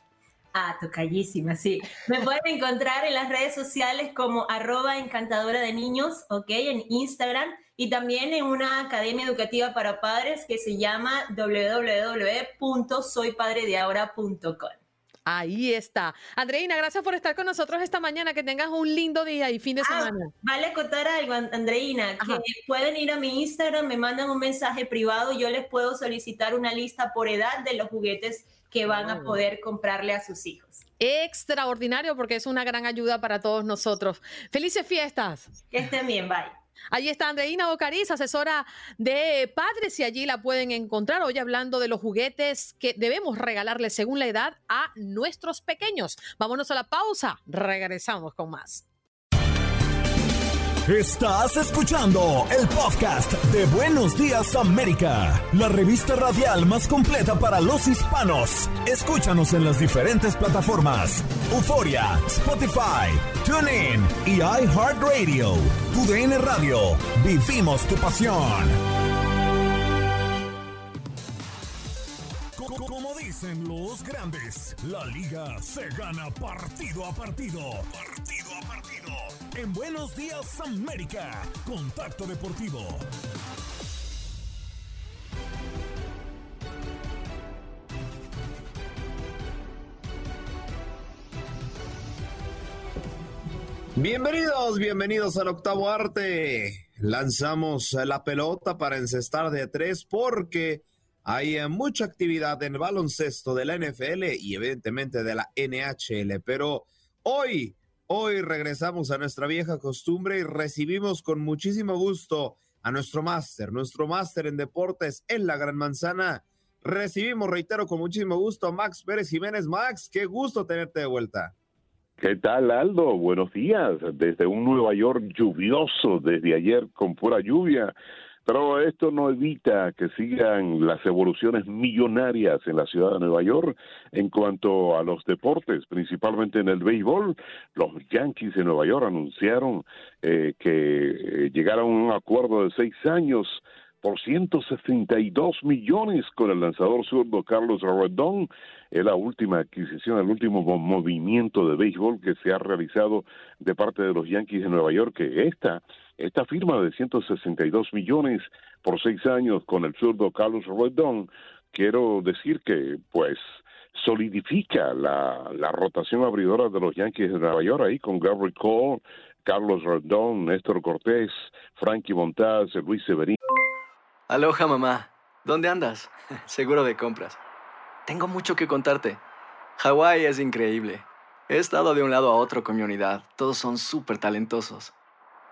Ah, tocallísima, sí. Me pueden encontrar en las redes sociales como arroba encantadora de niños, ¿ok? En Instagram y también en una academia educativa para padres que se llama www.soypadredeahora.com. Ahí está. Andreina, gracias por estar con nosotros esta mañana. Que tengas un lindo día y fin de ah, semana. Vale contar algo, Andreina, que pueden ir a mi Instagram, me mandan un mensaje privado, yo les puedo solicitar una lista por edad de los juguetes que van a poder comprarle a sus hijos. Extraordinario porque es una gran ayuda para todos nosotros. Felices fiestas. Que estén bien, bye. Allí está Andreina Bocariz, asesora de padres, y allí la pueden encontrar hoy hablando de los juguetes que debemos regalarle según la edad a nuestros pequeños. Vámonos a la pausa, regresamos con más. Estás escuchando el podcast de Buenos Días América, la revista radial más completa para los hispanos. Escúchanos en las diferentes plataformas: Euforia, Spotify, TuneIn y iHeartRadio. Tu DN Radio. Vivimos tu pasión. Como dicen los grandes, la liga se gana partido a partido. Partido a partido. En Buenos Días América, Contacto Deportivo. Bienvenidos, bienvenidos al octavo arte. Lanzamos la pelota para encestar de tres porque hay eh, mucha actividad en el baloncesto de la NFL y evidentemente de la NHL, pero hoy, hoy regresamos a nuestra vieja costumbre y recibimos con muchísimo gusto a nuestro máster, nuestro máster en deportes en la Gran Manzana. Recibimos, reitero, con muchísimo gusto a Max Pérez Jiménez. Max, qué gusto tenerte de vuelta. ¿Qué tal, Aldo? Buenos días. Desde un Nueva York lluvioso, desde ayer con pura lluvia. Pero esto no evita que sigan las evoluciones millonarias en la ciudad de Nueva York en cuanto a los deportes, principalmente en el béisbol. Los Yankees de Nueva York anunciaron eh, que eh, llegaron a un acuerdo de seis años por 162 millones con el lanzador zurdo Carlos Rodón. Es la última adquisición, el último movimiento de béisbol que se ha realizado de parte de los Yankees de Nueva York, que esta, esta firma de 162 millones por seis años con el zurdo Carlos Rodón, quiero decir que, pues, solidifica la, la rotación abridora de los Yankees de Nueva York ahí con Gabriel Cole, Carlos Rodón, Néstor Cortés, Frankie Montaz, Luis Severino. Aloha mamá, ¿dónde andas? Seguro de compras. Tengo mucho que contarte. Hawái es increíble. He estado de un lado a otro con mi unidad. Todos son súper talentosos.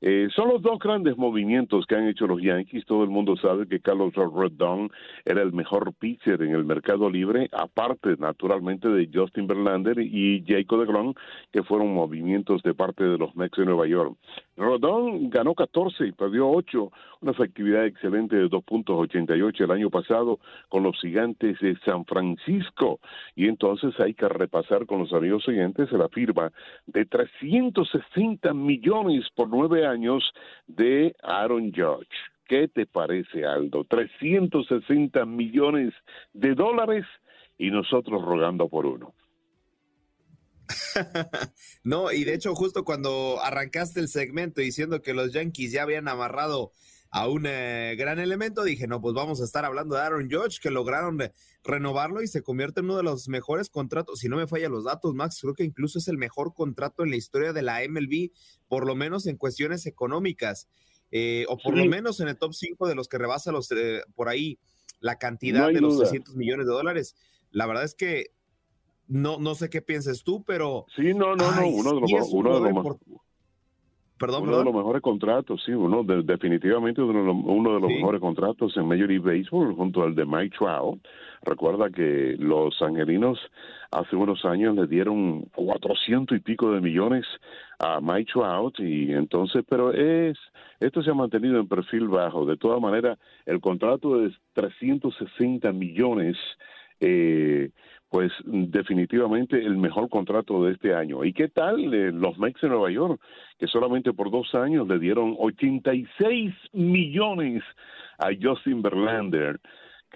Eh, son los dos grandes movimientos que han hecho los Yankees. Todo el mundo sabe que Carlos Rodon era el mejor pitcher en el mercado libre, aparte naturalmente de Justin Verlander y Jacob DeGrom, que fueron movimientos de parte de los Mets de Nueva York. Rodón ganó 14 y perdió 8, una efectividad excelente de 2.88 el año pasado con los gigantes de San Francisco. Y entonces hay que repasar con los amigos siguientes la firma de 360 millones por nueve años de Aaron Judge. ¿Qué te parece, Aldo? 360 millones de dólares y nosotros rogando por uno. no, y de hecho justo cuando arrancaste el segmento diciendo que los Yankees ya habían amarrado a un eh, gran elemento, dije, no, pues vamos a estar hablando de Aaron Judge, que lograron renovarlo y se convierte en uno de los mejores contratos, si no me fallan los datos, Max, creo que incluso es el mejor contrato en la historia de la MLB, por lo menos en cuestiones económicas, eh, o por lo menos en el top 5 de los que rebasa los, eh, por ahí la cantidad de los 300 millones de dólares. La verdad es que no, no sé qué pienses tú, pero... Sí, no, no, no, uno de los, uno de los Perdón, uno de los mejores contratos, sí, uno definitivamente uno de los, uno de los mejores contratos en Major League Baseball junto al de Mike Trout. Recuerda que los angelinos hace unos años le dieron cuatrocientos y pico de millones a Mike Trout y entonces, pero es esto se ha mantenido en perfil bajo. De todas maneras, el contrato de 360 millones eh, pues definitivamente el mejor contrato de este año. ¿Y qué tal eh, los Mets de Nueva York, que solamente por dos años le dieron 86 millones a Justin Verlander?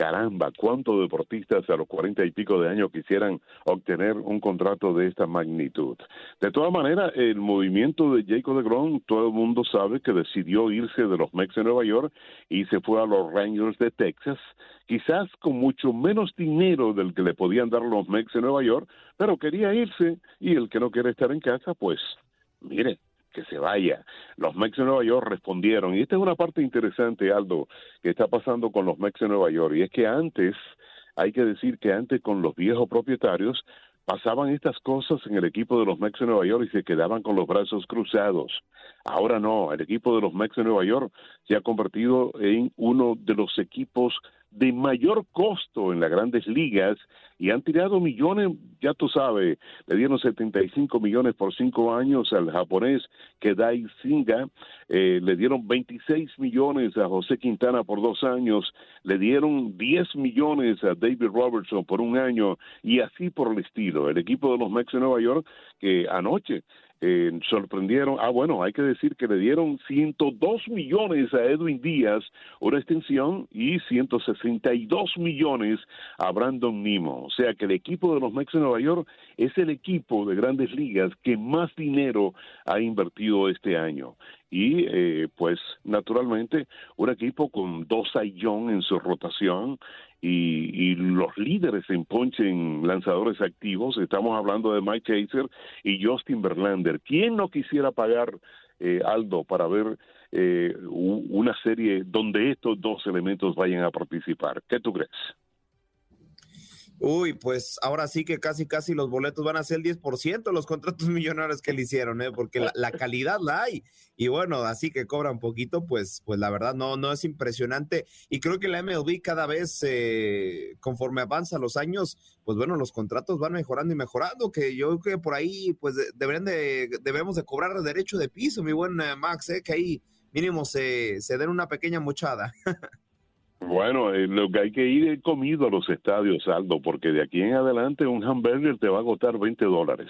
Caramba, cuántos deportistas a los cuarenta y pico de años quisieran obtener un contrato de esta magnitud. De todas maneras, el movimiento de Jacob de Grom, todo el mundo sabe que decidió irse de los Mets de Nueva York y se fue a los Rangers de Texas, quizás con mucho menos dinero del que le podían dar los Mets de Nueva York, pero quería irse y el que no quiere estar en casa, pues, mire, que se vaya. Los Mets de Nueva York respondieron, y esta es una parte interesante, Aldo, que está pasando con los Mets de Nueva York, y es que antes hay que decir que antes con los viejos propietarios pasaban estas cosas en el equipo de los Mets de Nueva York y se quedaban con los brazos cruzados. Ahora no, el equipo de los Mets de Nueva York se ha convertido en uno de los equipos de mayor costo en las grandes ligas y han tirado millones, ya tú sabes, le dieron 75 millones por cinco años al japonés Kedai Singa, eh, le dieron 26 millones a José Quintana por dos años, le dieron 10 millones a David Robertson por un año y así por el estilo. El equipo de los Mets de Nueva York que anoche eh, sorprendieron. Ah, bueno, hay que decir que le dieron 102 millones a Edwin Díaz, una extensión, y 162 millones a Brandon Nimo. O sea que el equipo de los Mets de Nueva York es el equipo de grandes ligas que más dinero ha invertido este año y eh, pues naturalmente un equipo con dos Young en su rotación y, los líderes en ponche en lanzadores activos, estamos hablando de Mike Chaser y Justin Verlander. ¿Quién no quisiera pagar eh, Aldo para ver eh, una serie donde estos dos elementos vayan a participar? ¿Qué tú crees? Uy, pues ahora sí que casi, casi los boletos van a ser el 10% los contratos millonarios que le hicieron, ¿eh? porque la, calidad la hay. Y bueno, así que cobra un poquito, pues, pues la verdad no, no es impresionante. Y creo que la MLB cada vez, eh, conforme avanza los años, pues bueno, los contratos van mejorando y mejorando, que yo creo que por ahí, pues deberían de, debemos de cobrar derecho de piso, mi buen eh, Max, ¿eh? que ahí mínimo se, se den una pequeña mochada. Bueno, eh, lo que hay que ir es comido a los estadios, Aldo, porque de aquí en adelante un hamburger te va a costar 20 dólares.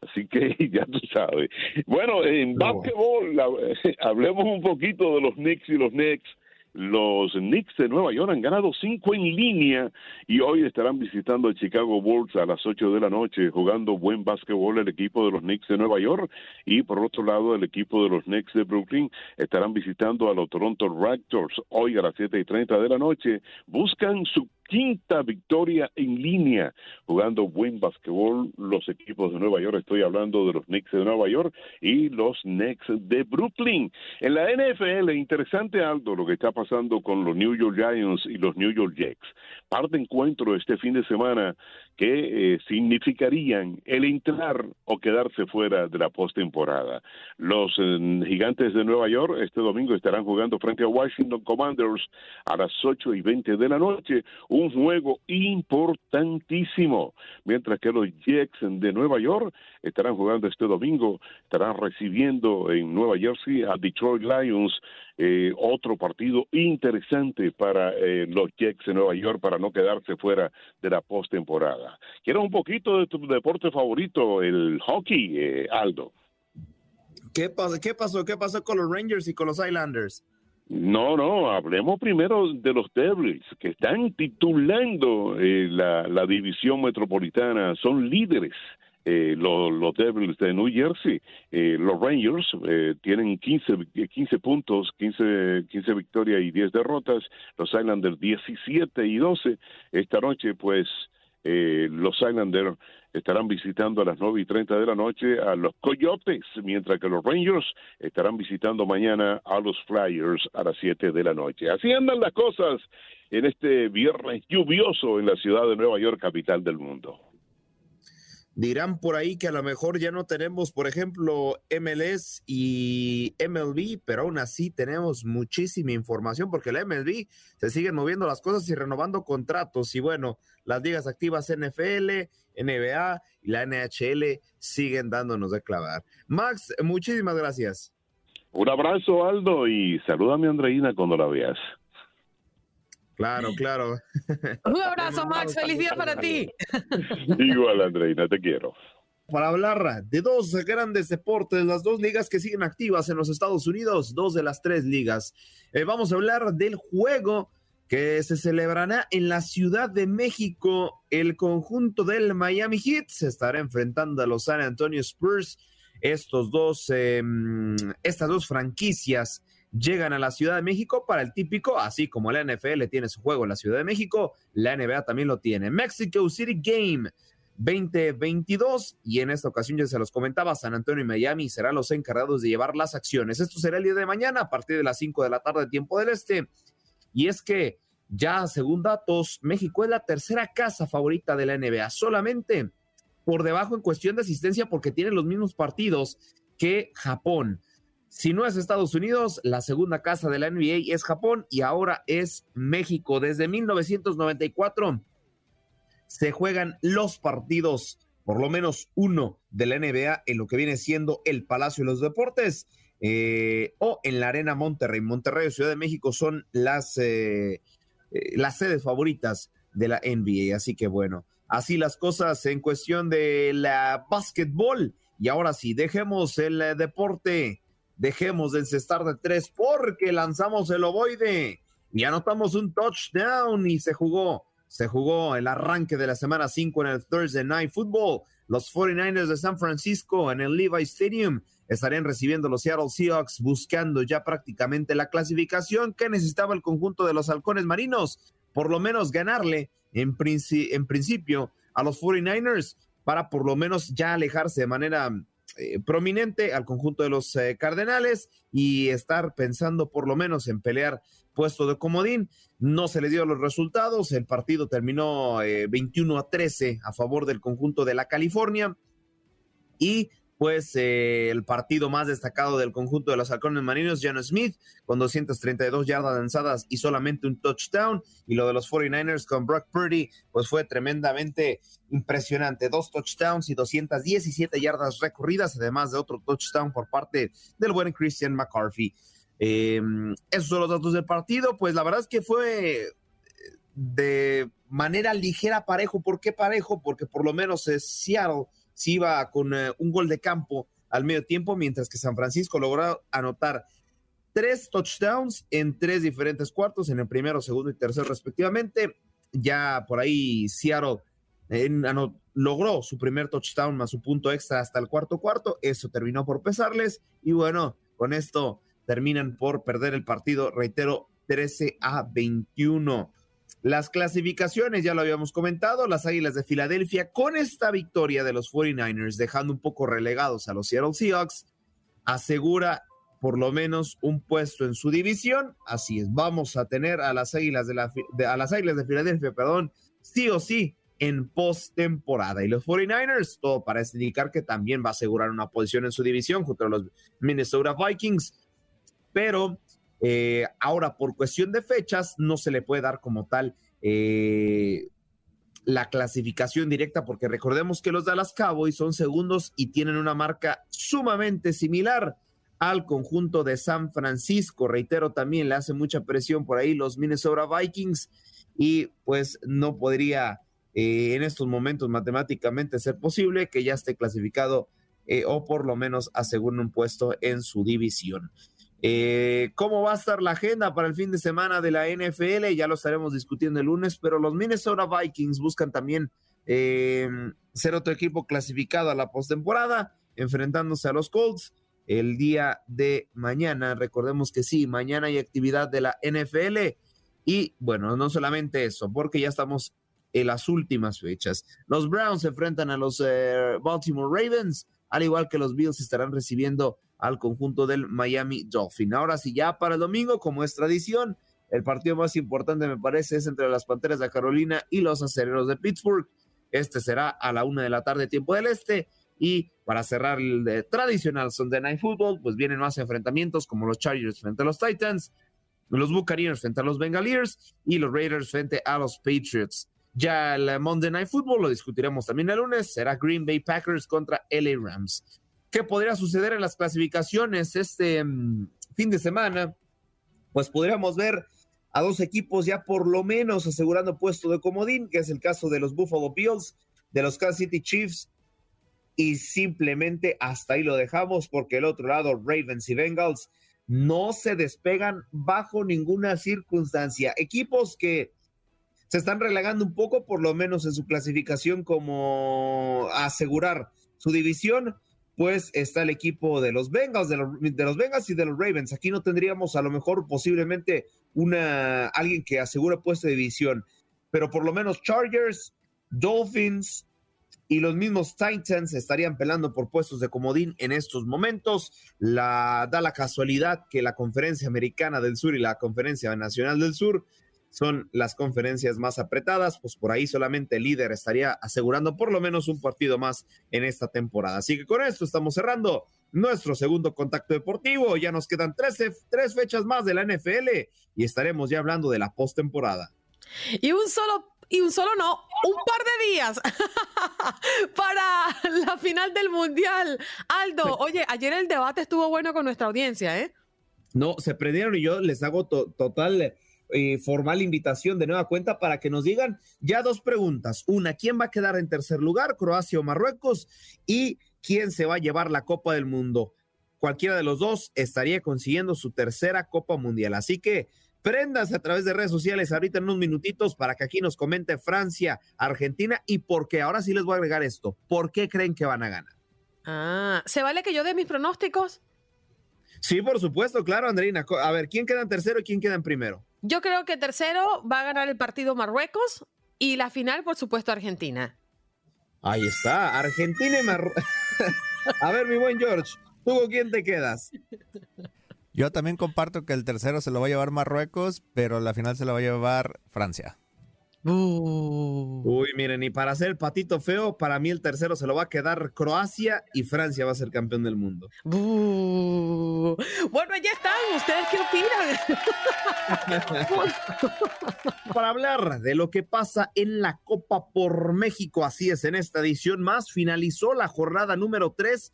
Así que ya tú sabes. Bueno, en básquetbol, hablemos un poquito de los Knicks y los Knicks los Knicks de Nueva York han ganado cinco en línea y hoy estarán visitando a Chicago Bulls a las ocho de la noche jugando buen básquetbol el equipo de los Knicks de Nueva York y por otro lado el equipo de los Knicks de Brooklyn estarán visitando a los Toronto Raptors hoy a las siete y treinta de la noche. Buscan su quinta victoria en línea jugando buen basquetbol los equipos de Nueva York. Estoy hablando de los Knicks de Nueva York y los Knicks de Brooklyn. En la NFL, interesante Aldo lo que está pasando con los New York Giants y los New York Jets. Par de encuentro este fin de semana que eh, significarían el entrar o quedarse fuera de la postemporada. Los eh, gigantes de Nueva York este domingo estarán jugando frente a Washington Commanders a las ocho y veinte de la noche un juego importantísimo, mientras que los Jets de Nueva York estarán jugando este domingo, estarán recibiendo en Nueva Jersey a Detroit Lions, eh, otro partido interesante para eh, los Jets de Nueva York para no quedarse fuera de la postemporada. Quiero un poquito de tu deporte favorito, el hockey, eh, Aldo. ¿Qué pasó? ¿Qué pasó? ¿Qué pasó con los Rangers y con los Islanders? No, no, hablemos primero de los Devils, que están titulando eh, la, división metropolitana, son líderes. Eh, los, Devils de New Jersey, eh, los Rangers tienen 15, 15 puntos, 15, 15 victorias y 10 derrotas, los Islanders 17 y 12. Esta noche, pues, los Islanders estarán visitando a las 9 y 30 de la noche a los Coyotes, mientras que los Rangers estarán visitando mañana a los Flyers a las 7 de la noche. Así andan las cosas en este viernes lluvioso en la ciudad de Nueva York, capital del mundo. Dirán por ahí que a lo mejor ya no tenemos, por ejemplo, MLS y MLB, pero aún así tenemos muchísima información porque la MLB se siguen moviendo las cosas y renovando contratos. Y bueno, las ligas activas NFL, NBA y la NHL siguen dándonos de clavar. Max, muchísimas gracias. Un abrazo, Aldo, y salúdame a Andreina cuando la veas. Claro, claro. Un abrazo, Max. Feliz día para ti. Igual, Andreina, te quiero. Para hablar de dos grandes deportes, las dos ligas que siguen activas en los Estados Unidos, dos de las tres ligas. Eh, vamos a hablar del juego que se celebrará en la Ciudad de México. El conjunto del Miami Heat se estará enfrentando a los San Antonio Spurs. Estos dos, em, estas dos franquicias llegan a la Ciudad de México para el típico, así como la NFL tiene su juego en la Ciudad de México, la NBA también lo tiene. Mexico City Game 2022 y en esta ocasión ya se los comentaba, San Antonio y Miami serán los encargados de llevar las acciones. Esto será el día de mañana a partir de las 5 de la tarde tiempo del este. Y es que ya según datos, México es la tercera casa favorita de la NBA, solamente por debajo en cuestión de asistencia porque tiene los mismos partidos que Japón. Si no es Estados Unidos, la segunda casa de la NBA es Japón y ahora es México. Desde 1994 se juegan los partidos, por lo menos uno de la NBA en lo que viene siendo el Palacio de los Deportes eh, o en la Arena Monterrey. Monterrey Ciudad de México son las, eh, eh, las sedes favoritas de la NBA. Así que bueno, así las cosas en cuestión de la básquetbol. Y ahora sí, dejemos el deporte dejemos de encestar de tres porque lanzamos el ovoide. Y anotamos un touchdown y se jugó, se jugó el arranque de la semana 5 en el Thursday Night Football. Los 49ers de San Francisco en el Levi Stadium estarían recibiendo los Seattle Seahawks buscando ya prácticamente la clasificación. Que necesitaba el conjunto de los halcones marinos, por lo menos ganarle en, en principio a los 49ers para por lo menos ya alejarse de manera eh, prominente al conjunto de los eh, Cardenales y estar pensando por lo menos en pelear puesto de comodín. No se le dio los resultados, el partido terminó 21 eh, a 13 a favor del conjunto de la California y pues eh, el partido más destacado del conjunto de los halcones marinos, Jan Smith, con 232 yardas lanzadas y solamente un touchdown. Y lo de los 49ers con Brock Purdy, pues fue tremendamente impresionante. Dos touchdowns y 217 yardas recorridas, además de otro touchdown por parte del buen Christian McCarthy. Eh, esos son los datos del partido. Pues la verdad es que fue eh, de manera ligera parejo. ¿Por qué parejo? Porque por lo menos es Seattle se iba con eh, un gol de campo al medio tiempo, mientras que San Francisco logró anotar tres touchdowns en tres diferentes cuartos, en el primero, segundo y tercero respectivamente. Ya por ahí Seattle logró su primer touchdown más su punto extra hasta el cuarto cuarto. Eso terminó por pesarles y bueno, con esto terminan por perder el partido, reitero, 13 a 21. Las clasificaciones, ya lo habíamos comentado, las Águilas de Filadelfia con esta victoria de los 49ers, dejando un poco relegados a los Seattle Seahawks, asegura por lo menos un puesto en su división. Así es, vamos a tener a las Águilas de, la, a las Águilas de Filadelfia, perdón, sí o sí en postemporada. Y los 49ers, todo parece indicar que también va a asegurar una posición en su división junto a los Minnesota Vikings. Pero eh, ahora, por cuestión de fechas, no se le puede dar como tal eh, la clasificación directa, porque recordemos que los Dallas Cowboys son segundos y tienen una marca sumamente similar al conjunto de San Francisco. Reitero, también le hace mucha presión por ahí los Minnesota Vikings y pues no podría eh, en estos momentos matemáticamente ser posible que ya esté clasificado o por lo menos aseguren un puesto en su división. Eh, ¿Cómo va a estar la agenda para el fin de semana de la NFL? Ya lo estaremos discutiendo el lunes, pero los Minnesota Vikings buscan también eh, ser otro equipo clasificado a la postemporada, enfrentándose a los Colts el día de mañana. Recordemos que sí, mañana hay actividad de la NFL y bueno, no solamente eso, porque ya estamos en las últimas fechas. Los Browns se enfrentan a los eh, Baltimore Ravens, al igual que los Bills estarán recibiendo al conjunto del Miami Dolphin. Ahora sí, ya para el domingo, como es tradición, el partido más importante me parece es entre las Panteras de Carolina y los Acereros de Pittsburgh. Este será a la una de la tarde, tiempo del este. Y para cerrar el tradicional Sunday Night Football, pues vienen más enfrentamientos como los Chargers frente a los Titans, los Buccaneers frente a los Bengaliers y los Raiders frente a los Patriots. Ya el Monday Night Football lo discutiremos también el lunes, será Green Bay Packers contra LA Rams. ¿Qué podría suceder en las clasificaciones este mm, fin de semana? Pues podríamos ver a dos equipos ya por lo menos asegurando puesto de comodín, que es el caso de los Buffalo Bills, de los Kansas City Chiefs, y simplemente hasta ahí lo dejamos porque el otro lado, Ravens y Bengals, no se despegan bajo ninguna circunstancia. Equipos que se están relegando un poco, por lo menos en su clasificación, como asegurar su división, pues está el equipo de los Bengals, de los, de Bengals y de los Ravens. Aquí no tendríamos a lo mejor posiblemente una alguien que asegure puesto de división, pero por lo menos Chargers, Dolphins y los mismos Titans estarían pelando por puestos de comodín en estos momentos. La, da la casualidad que la Conferencia Americana del Sur y la Conferencia Nacional del Sur son las conferencias más apretadas, pues por ahí solamente el líder estaría asegurando por lo menos un partido más en esta temporada. Así que con esto estamos cerrando nuestro segundo contacto deportivo. Ya nos quedan 13, tres fechas más de la NFL y estaremos ya hablando de la postemporada. Y un solo y un solo no, un par de días para la final del Mundial. Aldo, oye, ayer el debate estuvo bueno con nuestra audiencia, ¿eh? No, se prendieron y yo les hago total eh, formal invitación de nueva cuenta para que nos digan ya dos preguntas. Una, ¿quién va a quedar en tercer lugar, Croacia o Marruecos? Y ¿quién se va a llevar la Copa del Mundo? Cualquiera de los dos estaría consiguiendo su tercera Copa Mundial. Así que prendas a través de redes sociales ahorita en unos minutitos para que aquí nos comente Francia, Argentina y por qué. Ahora sí les voy a agregar esto. ¿Por qué creen que van a ganar? Ah, ¿se vale que yo dé mis pronósticos? Sí, por supuesto, claro, Andreina. A ver, ¿quién queda en tercero y quién queda en primero? Yo creo que tercero va a ganar el partido Marruecos y la final, por supuesto, Argentina. Ahí está, Argentina y Marruecos. a ver, mi buen George, ¿tú con quién te quedas? Yo también comparto que el tercero se lo va a llevar Marruecos, pero la final se lo va a llevar Francia. Uh. Uy, miren, y para hacer el patito feo, para mí el tercero se lo va a quedar Croacia y Francia va a ser campeón del mundo. Bueno, ya están. ¿Ustedes qué opinan? para hablar de lo que pasa en la Copa por México, así es, en esta edición más, finalizó la jornada número 3.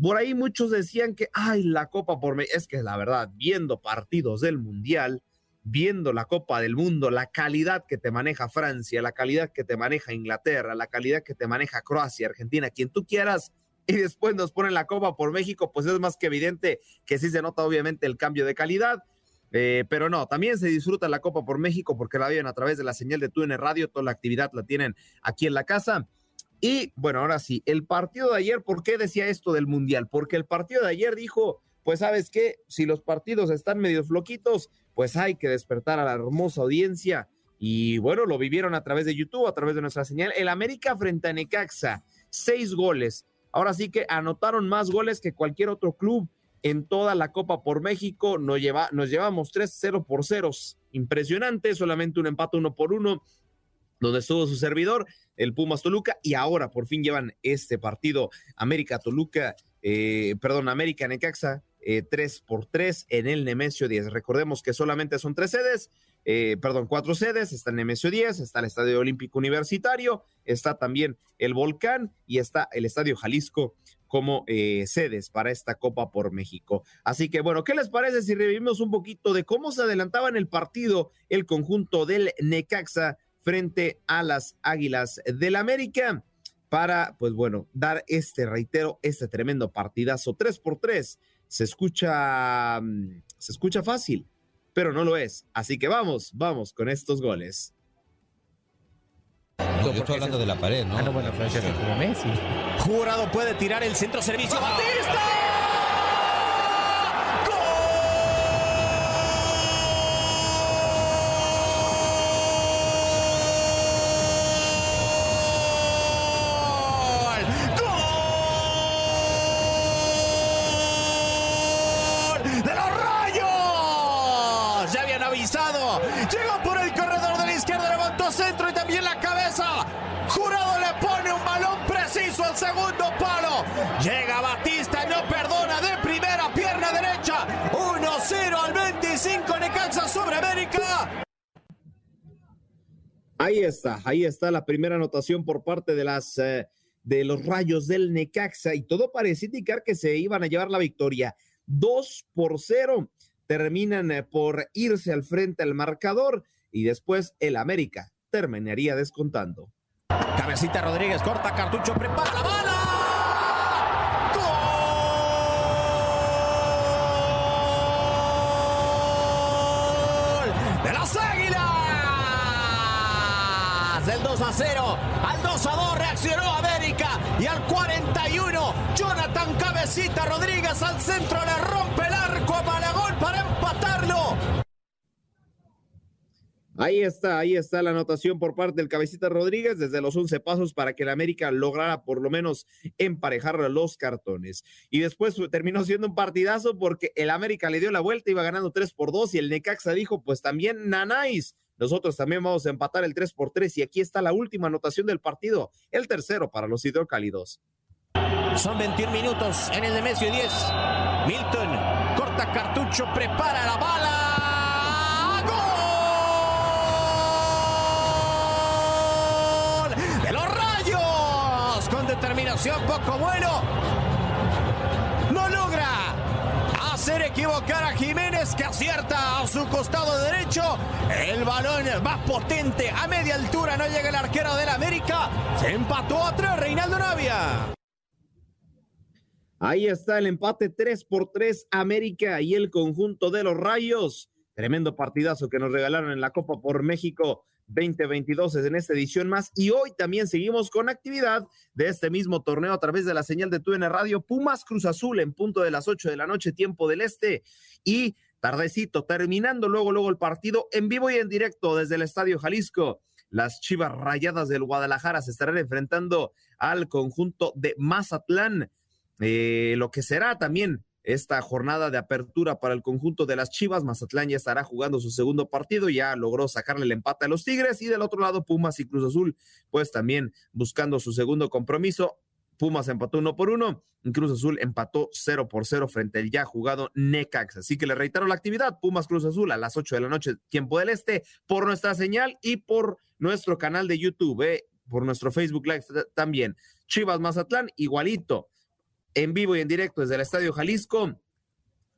Por ahí muchos decían que, ay, la Copa por México, es que la verdad, viendo partidos del Mundial, viendo la Copa del Mundo, la calidad que te maneja Francia, la calidad que te maneja Inglaterra, la calidad que te maneja Croacia, Argentina, quien tú quieras, y después nos ponen la Copa por México, pues es más que evidente que sí se nota obviamente el cambio de calidad. Eh, pero no, también se disfruta la Copa por México porque la viven a través de la señal de TUN Radio, toda la actividad la tienen aquí en la casa. Y bueno, ahora sí, el partido de ayer, ¿por qué decía esto del Mundial? Porque el partido de ayer dijo, pues sabes qué, si los partidos están medio floquitos, pues hay que despertar a la hermosa audiencia. Y bueno, lo vivieron a través de YouTube, a través de nuestra señal. El América frente a Necaxa, seis goles. Ahora sí que anotaron más goles que cualquier otro club en toda la Copa por México. Nos, lleva, nos llevamos 3-0 por ceros. Impresionante, solamente un empate uno por uno, donde estuvo su servidor, el Pumas Toluca, y ahora por fin llevan este partido América Toluca, eh, perdón, América Necaxa, eh, 3 por 3 en el Nemesio 10. Recordemos que solamente son tres sedes, eh, perdón, cuatro sedes, está el Nemesio 10, está el Estadio Olímpico Universitario, está también el Volcán y está el Estadio Jalisco como eh, sedes para esta Copa por México. Así que bueno, ¿qué les parece si revivimos un poquito de cómo se adelantaba en el partido el conjunto del Necaxa frente a las Águilas del América? Para, pues bueno, dar este, reitero, este tremendo partidazo 3 por 3 se escucha, mm, se escucha fácil, pero no lo es. Así que vamos, vamos con estos goles. yo estoy hablando de la pared, ¿no? Ah, no, bueno, como Messi. Jurado puede tirar el centro servicio. ¡Batista! Llega Batista, no perdona de primera, pierna derecha. 1-0 al 25 Necaxa sobre América. Ahí está, ahí está la primera anotación por parte de las eh, de los rayos del Necaxa y todo parecía indicar que se iban a llevar la victoria. 2 por 0 terminan eh, por irse al frente al marcador y después el América terminaría descontando. Cabecita Rodríguez, corta cartucho, prepara la bala. A 0 al 2 a 2 reaccionó América y al 41 Jonathan Cabecita Rodríguez al centro le rompe el arco a Malagón para empatarlo. Ahí está, ahí está la anotación por parte del Cabecita Rodríguez desde los 11 pasos para que el América lograra por lo menos emparejar los cartones. Y después terminó siendo un partidazo porque el América le dio la vuelta, iba ganando 3 por 2 y el Necaxa dijo, pues también Nanáis, Nosotros también vamos a empatar el 3 por 3 y aquí está la última anotación del partido, el tercero para los hidrocálidos. Son 21 minutos en el de Messi 10. Milton corta cartucho, prepara la bala. ¡Gol! De los rayos. Con determinación poco bueno. No logra hacer equivocar a Jiménez que acierta a su costado derecho. El balón más potente a media altura no llega el arquero del América. Se empató atrás Reinaldo Navia. Ahí está el empate 3 por 3 América y el conjunto de los Rayos. Tremendo partidazo que nos regalaron en la Copa por México 2022 en esta edición más. Y hoy también seguimos con actividad de este mismo torneo a través de la señal de TUN Radio Pumas Cruz Azul en punto de las 8 de la noche, tiempo del este. Y tardecito, terminando luego, luego el partido en vivo y en directo desde el Estadio Jalisco. Las Chivas Rayadas del Guadalajara se estarán enfrentando al conjunto de Mazatlán eh, lo que será también esta jornada de apertura para el conjunto de las Chivas. Mazatlán ya estará jugando su segundo partido, ya logró sacarle el empate a los Tigres y del otro lado Pumas y Cruz Azul, pues también buscando su segundo compromiso. Pumas empató uno por uno, Cruz Azul empató cero por cero frente al ya jugado Necax. Así que le reitero la actividad, Pumas Cruz Azul a las ocho de la noche, tiempo del este, por nuestra señal y por nuestro canal de YouTube, eh, por nuestro Facebook Live también. Chivas Mazatlán, igualito en vivo y en directo desde el Estadio Jalisco,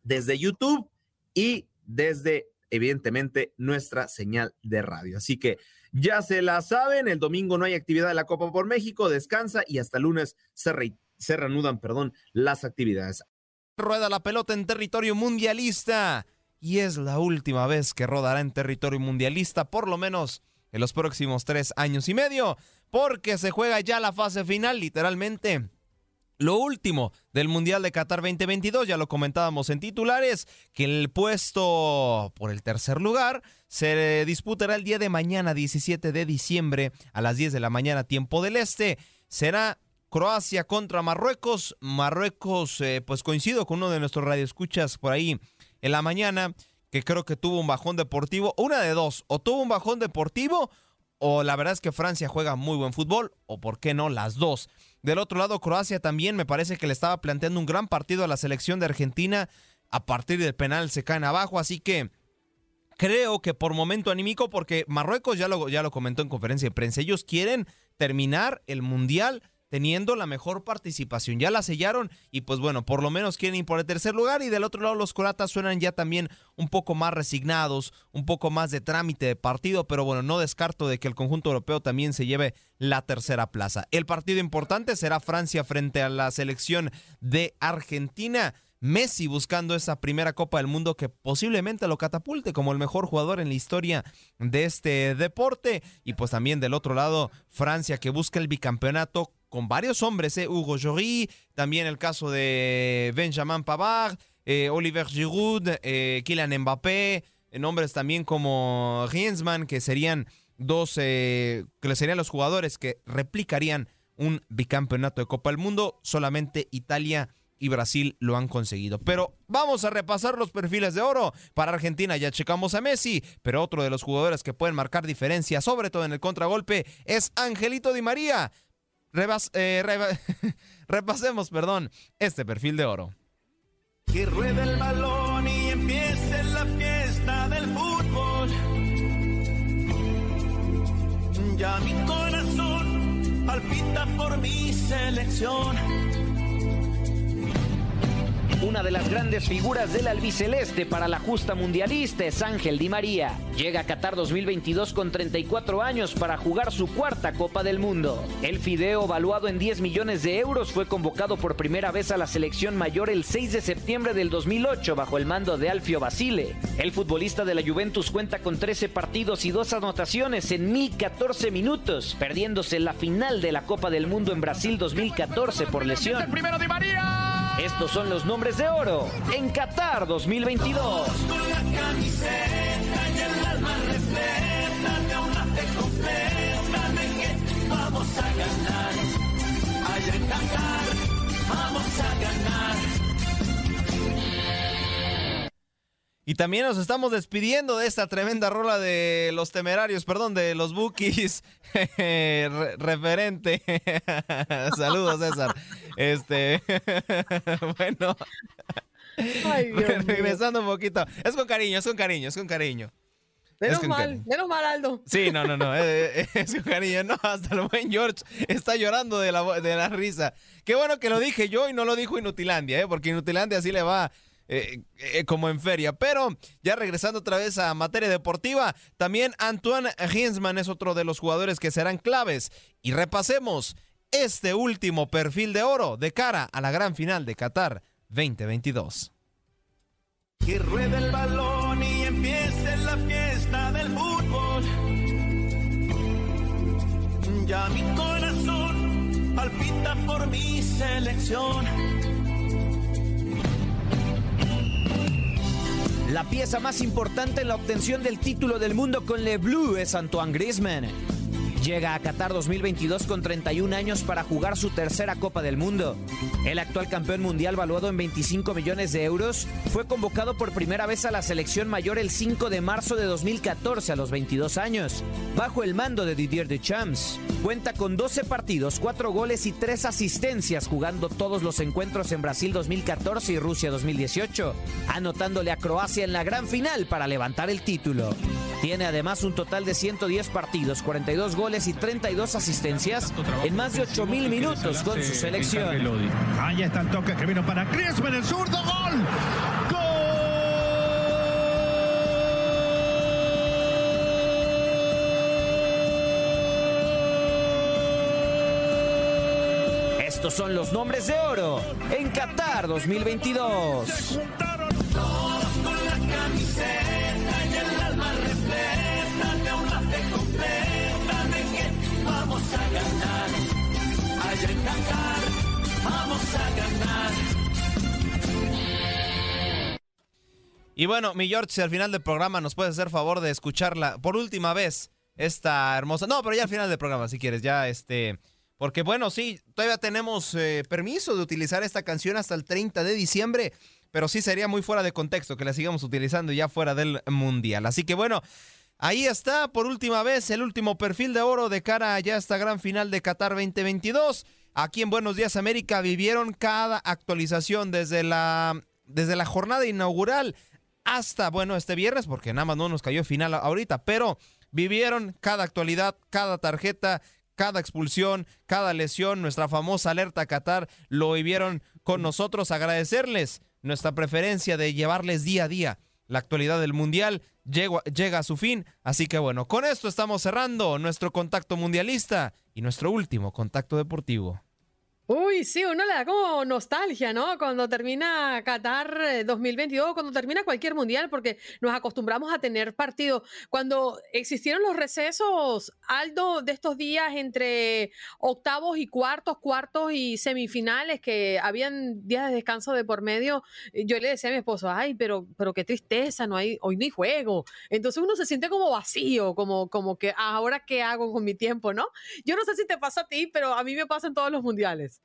desde YouTube y desde, evidentemente, nuestra señal de radio. Así que ya se la saben, el domingo no hay actividad de la Copa por México, descansa y hasta lunes se, se reanudan perdón, las actividades. Rueda la pelota en territorio mundialista y es la última vez que rodará en territorio mundialista, por lo menos en los próximos tres años y medio, porque se juega ya la fase final, literalmente lo último del Mundial de Qatar 2022, ya lo comentábamos en titulares, que el puesto por el tercer lugar se disputará el día de mañana, 17 de diciembre, a las 10 de la mañana, tiempo del este. Será Croacia contra Marruecos. Marruecos, eh, pues coincido con uno de nuestros radioescuchas por ahí en la mañana, que creo que tuvo un bajón deportivo. Una de dos, o tuvo un bajón deportivo, o la verdad es que Francia juega muy buen fútbol, o por qué no, las dos. Del otro lado, Croacia también me parece que le estaba planteando un gran partido a la selección de Argentina. A partir del penal se caen abajo, así que creo que por momento anímico, porque Marruecos ya lo, ya lo comentó en conferencia de prensa, ellos quieren terminar el Mundial teniendo la mejor participación. Ya la sellaron y pues bueno, por lo menos quieren ir por el tercer lugar y del otro lado los coratas suenan ya también un poco más resignados, un poco más de trámite de partido, pero bueno, no descarto de que el conjunto europeo también se lleve la tercera plaza. El partido importante será Francia frente a la selección de Argentina. Messi buscando esa primera Copa del Mundo que posiblemente lo catapulte como el mejor jugador en la historia de este deporte. Y pues también del otro lado, Francia que busca el bicampeonato con varios hombres, ¿eh? Hugo Jory, también el caso de Benjamin Pavard, eh, Oliver Giroud, eh, Kylian Mbappé, nombres también como Griezmann, que serían dos, que serían los jugadores que replicarían un bicampeonato de Copa del Mundo. Solamente Italia y Brasil lo han conseguido. Pero vamos a repasar los perfiles de oro. Para Argentina ya checamos a Messi, pero otro de los jugadores que pueden marcar diferencia, sobre todo en el contragolpe, es Angelito Di María. Eh, repasemos, perdón, este perfil de oro. Que ruede el balón y empiece la fiesta del fútbol. Ya mi corazón palpita por mi selección una de las grandes figuras del albiceleste para la justa mundialista es Ángel Di María. Llega a Qatar 2022 con 34 años para jugar su cuarta Copa del Mundo. El Fideo, valuado en 10 millones de euros, fue convocado por primera vez a la selección mayor el 6 de septiembre del 2008 bajo el mando de Alfio Basile. El futbolista de la Juventus cuenta con 13 partidos y dos anotaciones en 1014 minutos, perdiéndose la final de la Copa del Mundo en Brasil 2014 por lesión. primero Di María! Estos son los nombres de oro en Qatar 2022. Vamos a ganar. Allá en Qatar, vamos a ganar. Y también nos estamos despidiendo de esta tremenda rola de los temerarios, perdón, de los bookies. Re- referente. Saludos, César. Este. bueno. Ay, Dios mío. Regresando un poquito. Es con cariño, es con cariño, es con cariño. Menos mal, cariño. menos mal, Aldo. Sí, no, no, no. eh, eh, es con cariño. No, hasta el buen George está llorando de la, de la risa. Qué bueno que lo dije yo y no lo dijo Inutilandia, ¿eh? porque Inutilandia así le va eh, eh, como en feria. Pero ya regresando otra vez a materia deportiva, también Antoine Griezmann es otro de los jugadores que serán claves. Y repasemos este último perfil de oro de cara a la gran final de Qatar 2022. Que ruede el balón y empiece la fiesta del fútbol. Ya mi corazón palpita por mi selección. La pieza más importante en la obtención del título del mundo con Le Bleu es Antoine Griezmann. Llega a Qatar 2022 con 31 años para jugar su tercera Copa del Mundo. El actual campeón mundial valuado en 25 millones de euros fue convocado por primera vez a la selección mayor el 5 de marzo de 2014 a los 22 años, bajo el mando de Didier Deschamps. Cuenta con 12 partidos, 4 goles y 3 asistencias jugando todos los encuentros en Brasil 2014 y Rusia 2018, anotándole a Croacia en la gran final para levantar el título. Tiene además un total de 110 partidos, 42 goles y 32 asistencias en más de 8 mil minutos con su selección. Ahí está el toque que vino para Griezmann, el zurdo, gol. Estos son los nombres de oro en Qatar 2022. Y bueno, mi George, si al final del programa nos puedes hacer favor de escucharla por última vez, esta hermosa. No, pero ya al final del programa, si quieres, ya este. Porque bueno, sí, todavía tenemos eh, permiso de utilizar esta canción hasta el 30 de diciembre, pero sí sería muy fuera de contexto que la sigamos utilizando ya fuera del mundial. Así que bueno, ahí está por última vez el último perfil de oro de cara a ya esta gran final de Qatar 2022. Aquí en Buenos Días América vivieron cada actualización desde la, desde la jornada inaugural hasta, bueno, este viernes, porque nada más no nos cayó final ahorita, pero vivieron cada actualidad, cada tarjeta, cada expulsión, cada lesión, nuestra famosa alerta Qatar, lo vivieron con nosotros. Agradecerles nuestra preferencia de llevarles día a día la actualidad del Mundial. Llega, llega a su fin, así que bueno, con esto estamos cerrando nuestro contacto mundialista y nuestro último contacto deportivo. Uy, sí, uno le da como nostalgia, ¿no? Cuando termina Qatar eh, 2022, cuando termina cualquier mundial, porque nos acostumbramos a tener partidos. Cuando existieron los recesos, Aldo, de estos días entre octavos y cuartos, cuartos y semifinales, que habían días de descanso de por medio, eh, yo le decía a mi esposo, ay, pero, pero qué tristeza, no hay, hoy no hay juego. Entonces uno se siente como vacío, como, como que ahora qué hago con mi tiempo, ¿no? Yo no sé si te pasa a ti, pero a mí me pasa en todos los mundiales.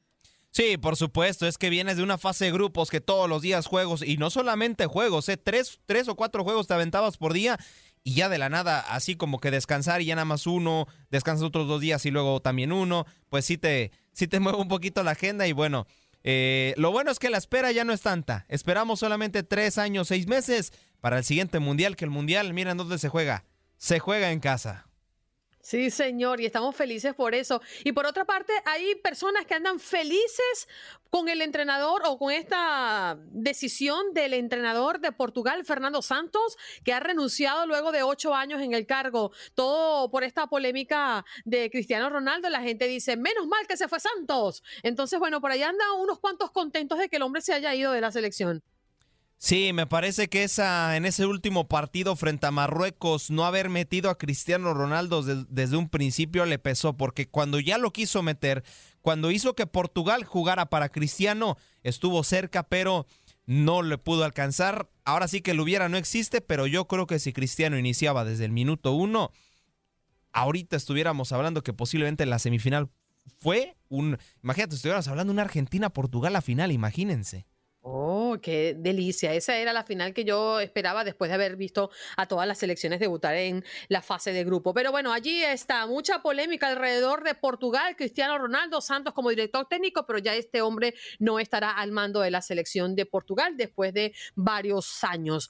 Sí, por supuesto, es que vienes de una fase de grupos que todos los días juegos, y no solamente juegos, ¿eh? tres, tres o cuatro juegos te aventabas por día y ya de la nada, así como que descansar y ya nada más uno, descansas otros dos días y luego también uno, pues sí te, sí te mueve un poquito la agenda y bueno, eh, lo bueno es que la espera ya no es tanta, esperamos solamente tres años, seis meses para el siguiente mundial, que el mundial, miren dónde se juega, se juega en casa. Sí, señor, y estamos felices por eso. Y por otra parte, hay personas que andan felices con el entrenador o con esta decisión del entrenador de Portugal, Fernando Santos, que ha renunciado luego de ocho años en el cargo. Todo por esta polémica de Cristiano Ronaldo. La gente dice, menos mal que se fue Santos. Entonces, bueno, por allá andan unos cuantos contentos de que el hombre se haya ido de la selección. Sí, me parece que esa en ese último partido frente a Marruecos no haber metido a Cristiano Ronaldo de- desde un principio le pesó porque cuando ya lo quiso meter, cuando hizo que Portugal jugara para Cristiano, estuvo cerca, pero no le pudo alcanzar. Ahora sí que lo hubiera no existe, pero yo creo que si Cristiano iniciaba desde el minuto uno, ahorita estuviéramos hablando que posiblemente la semifinal fue un, imagínate, estuviéramos hablando de una Argentina-Portugal a final, imagínense. Oh, qué delicia. Esa era la final que yo esperaba después de haber visto a todas las selecciones debutar en la fase de grupo. Pero bueno, allí está mucha polémica alrededor de Portugal. Cristiano Ronaldo Santos como director técnico, pero ya este hombre no estará al mando de la selección de Portugal después de varios años.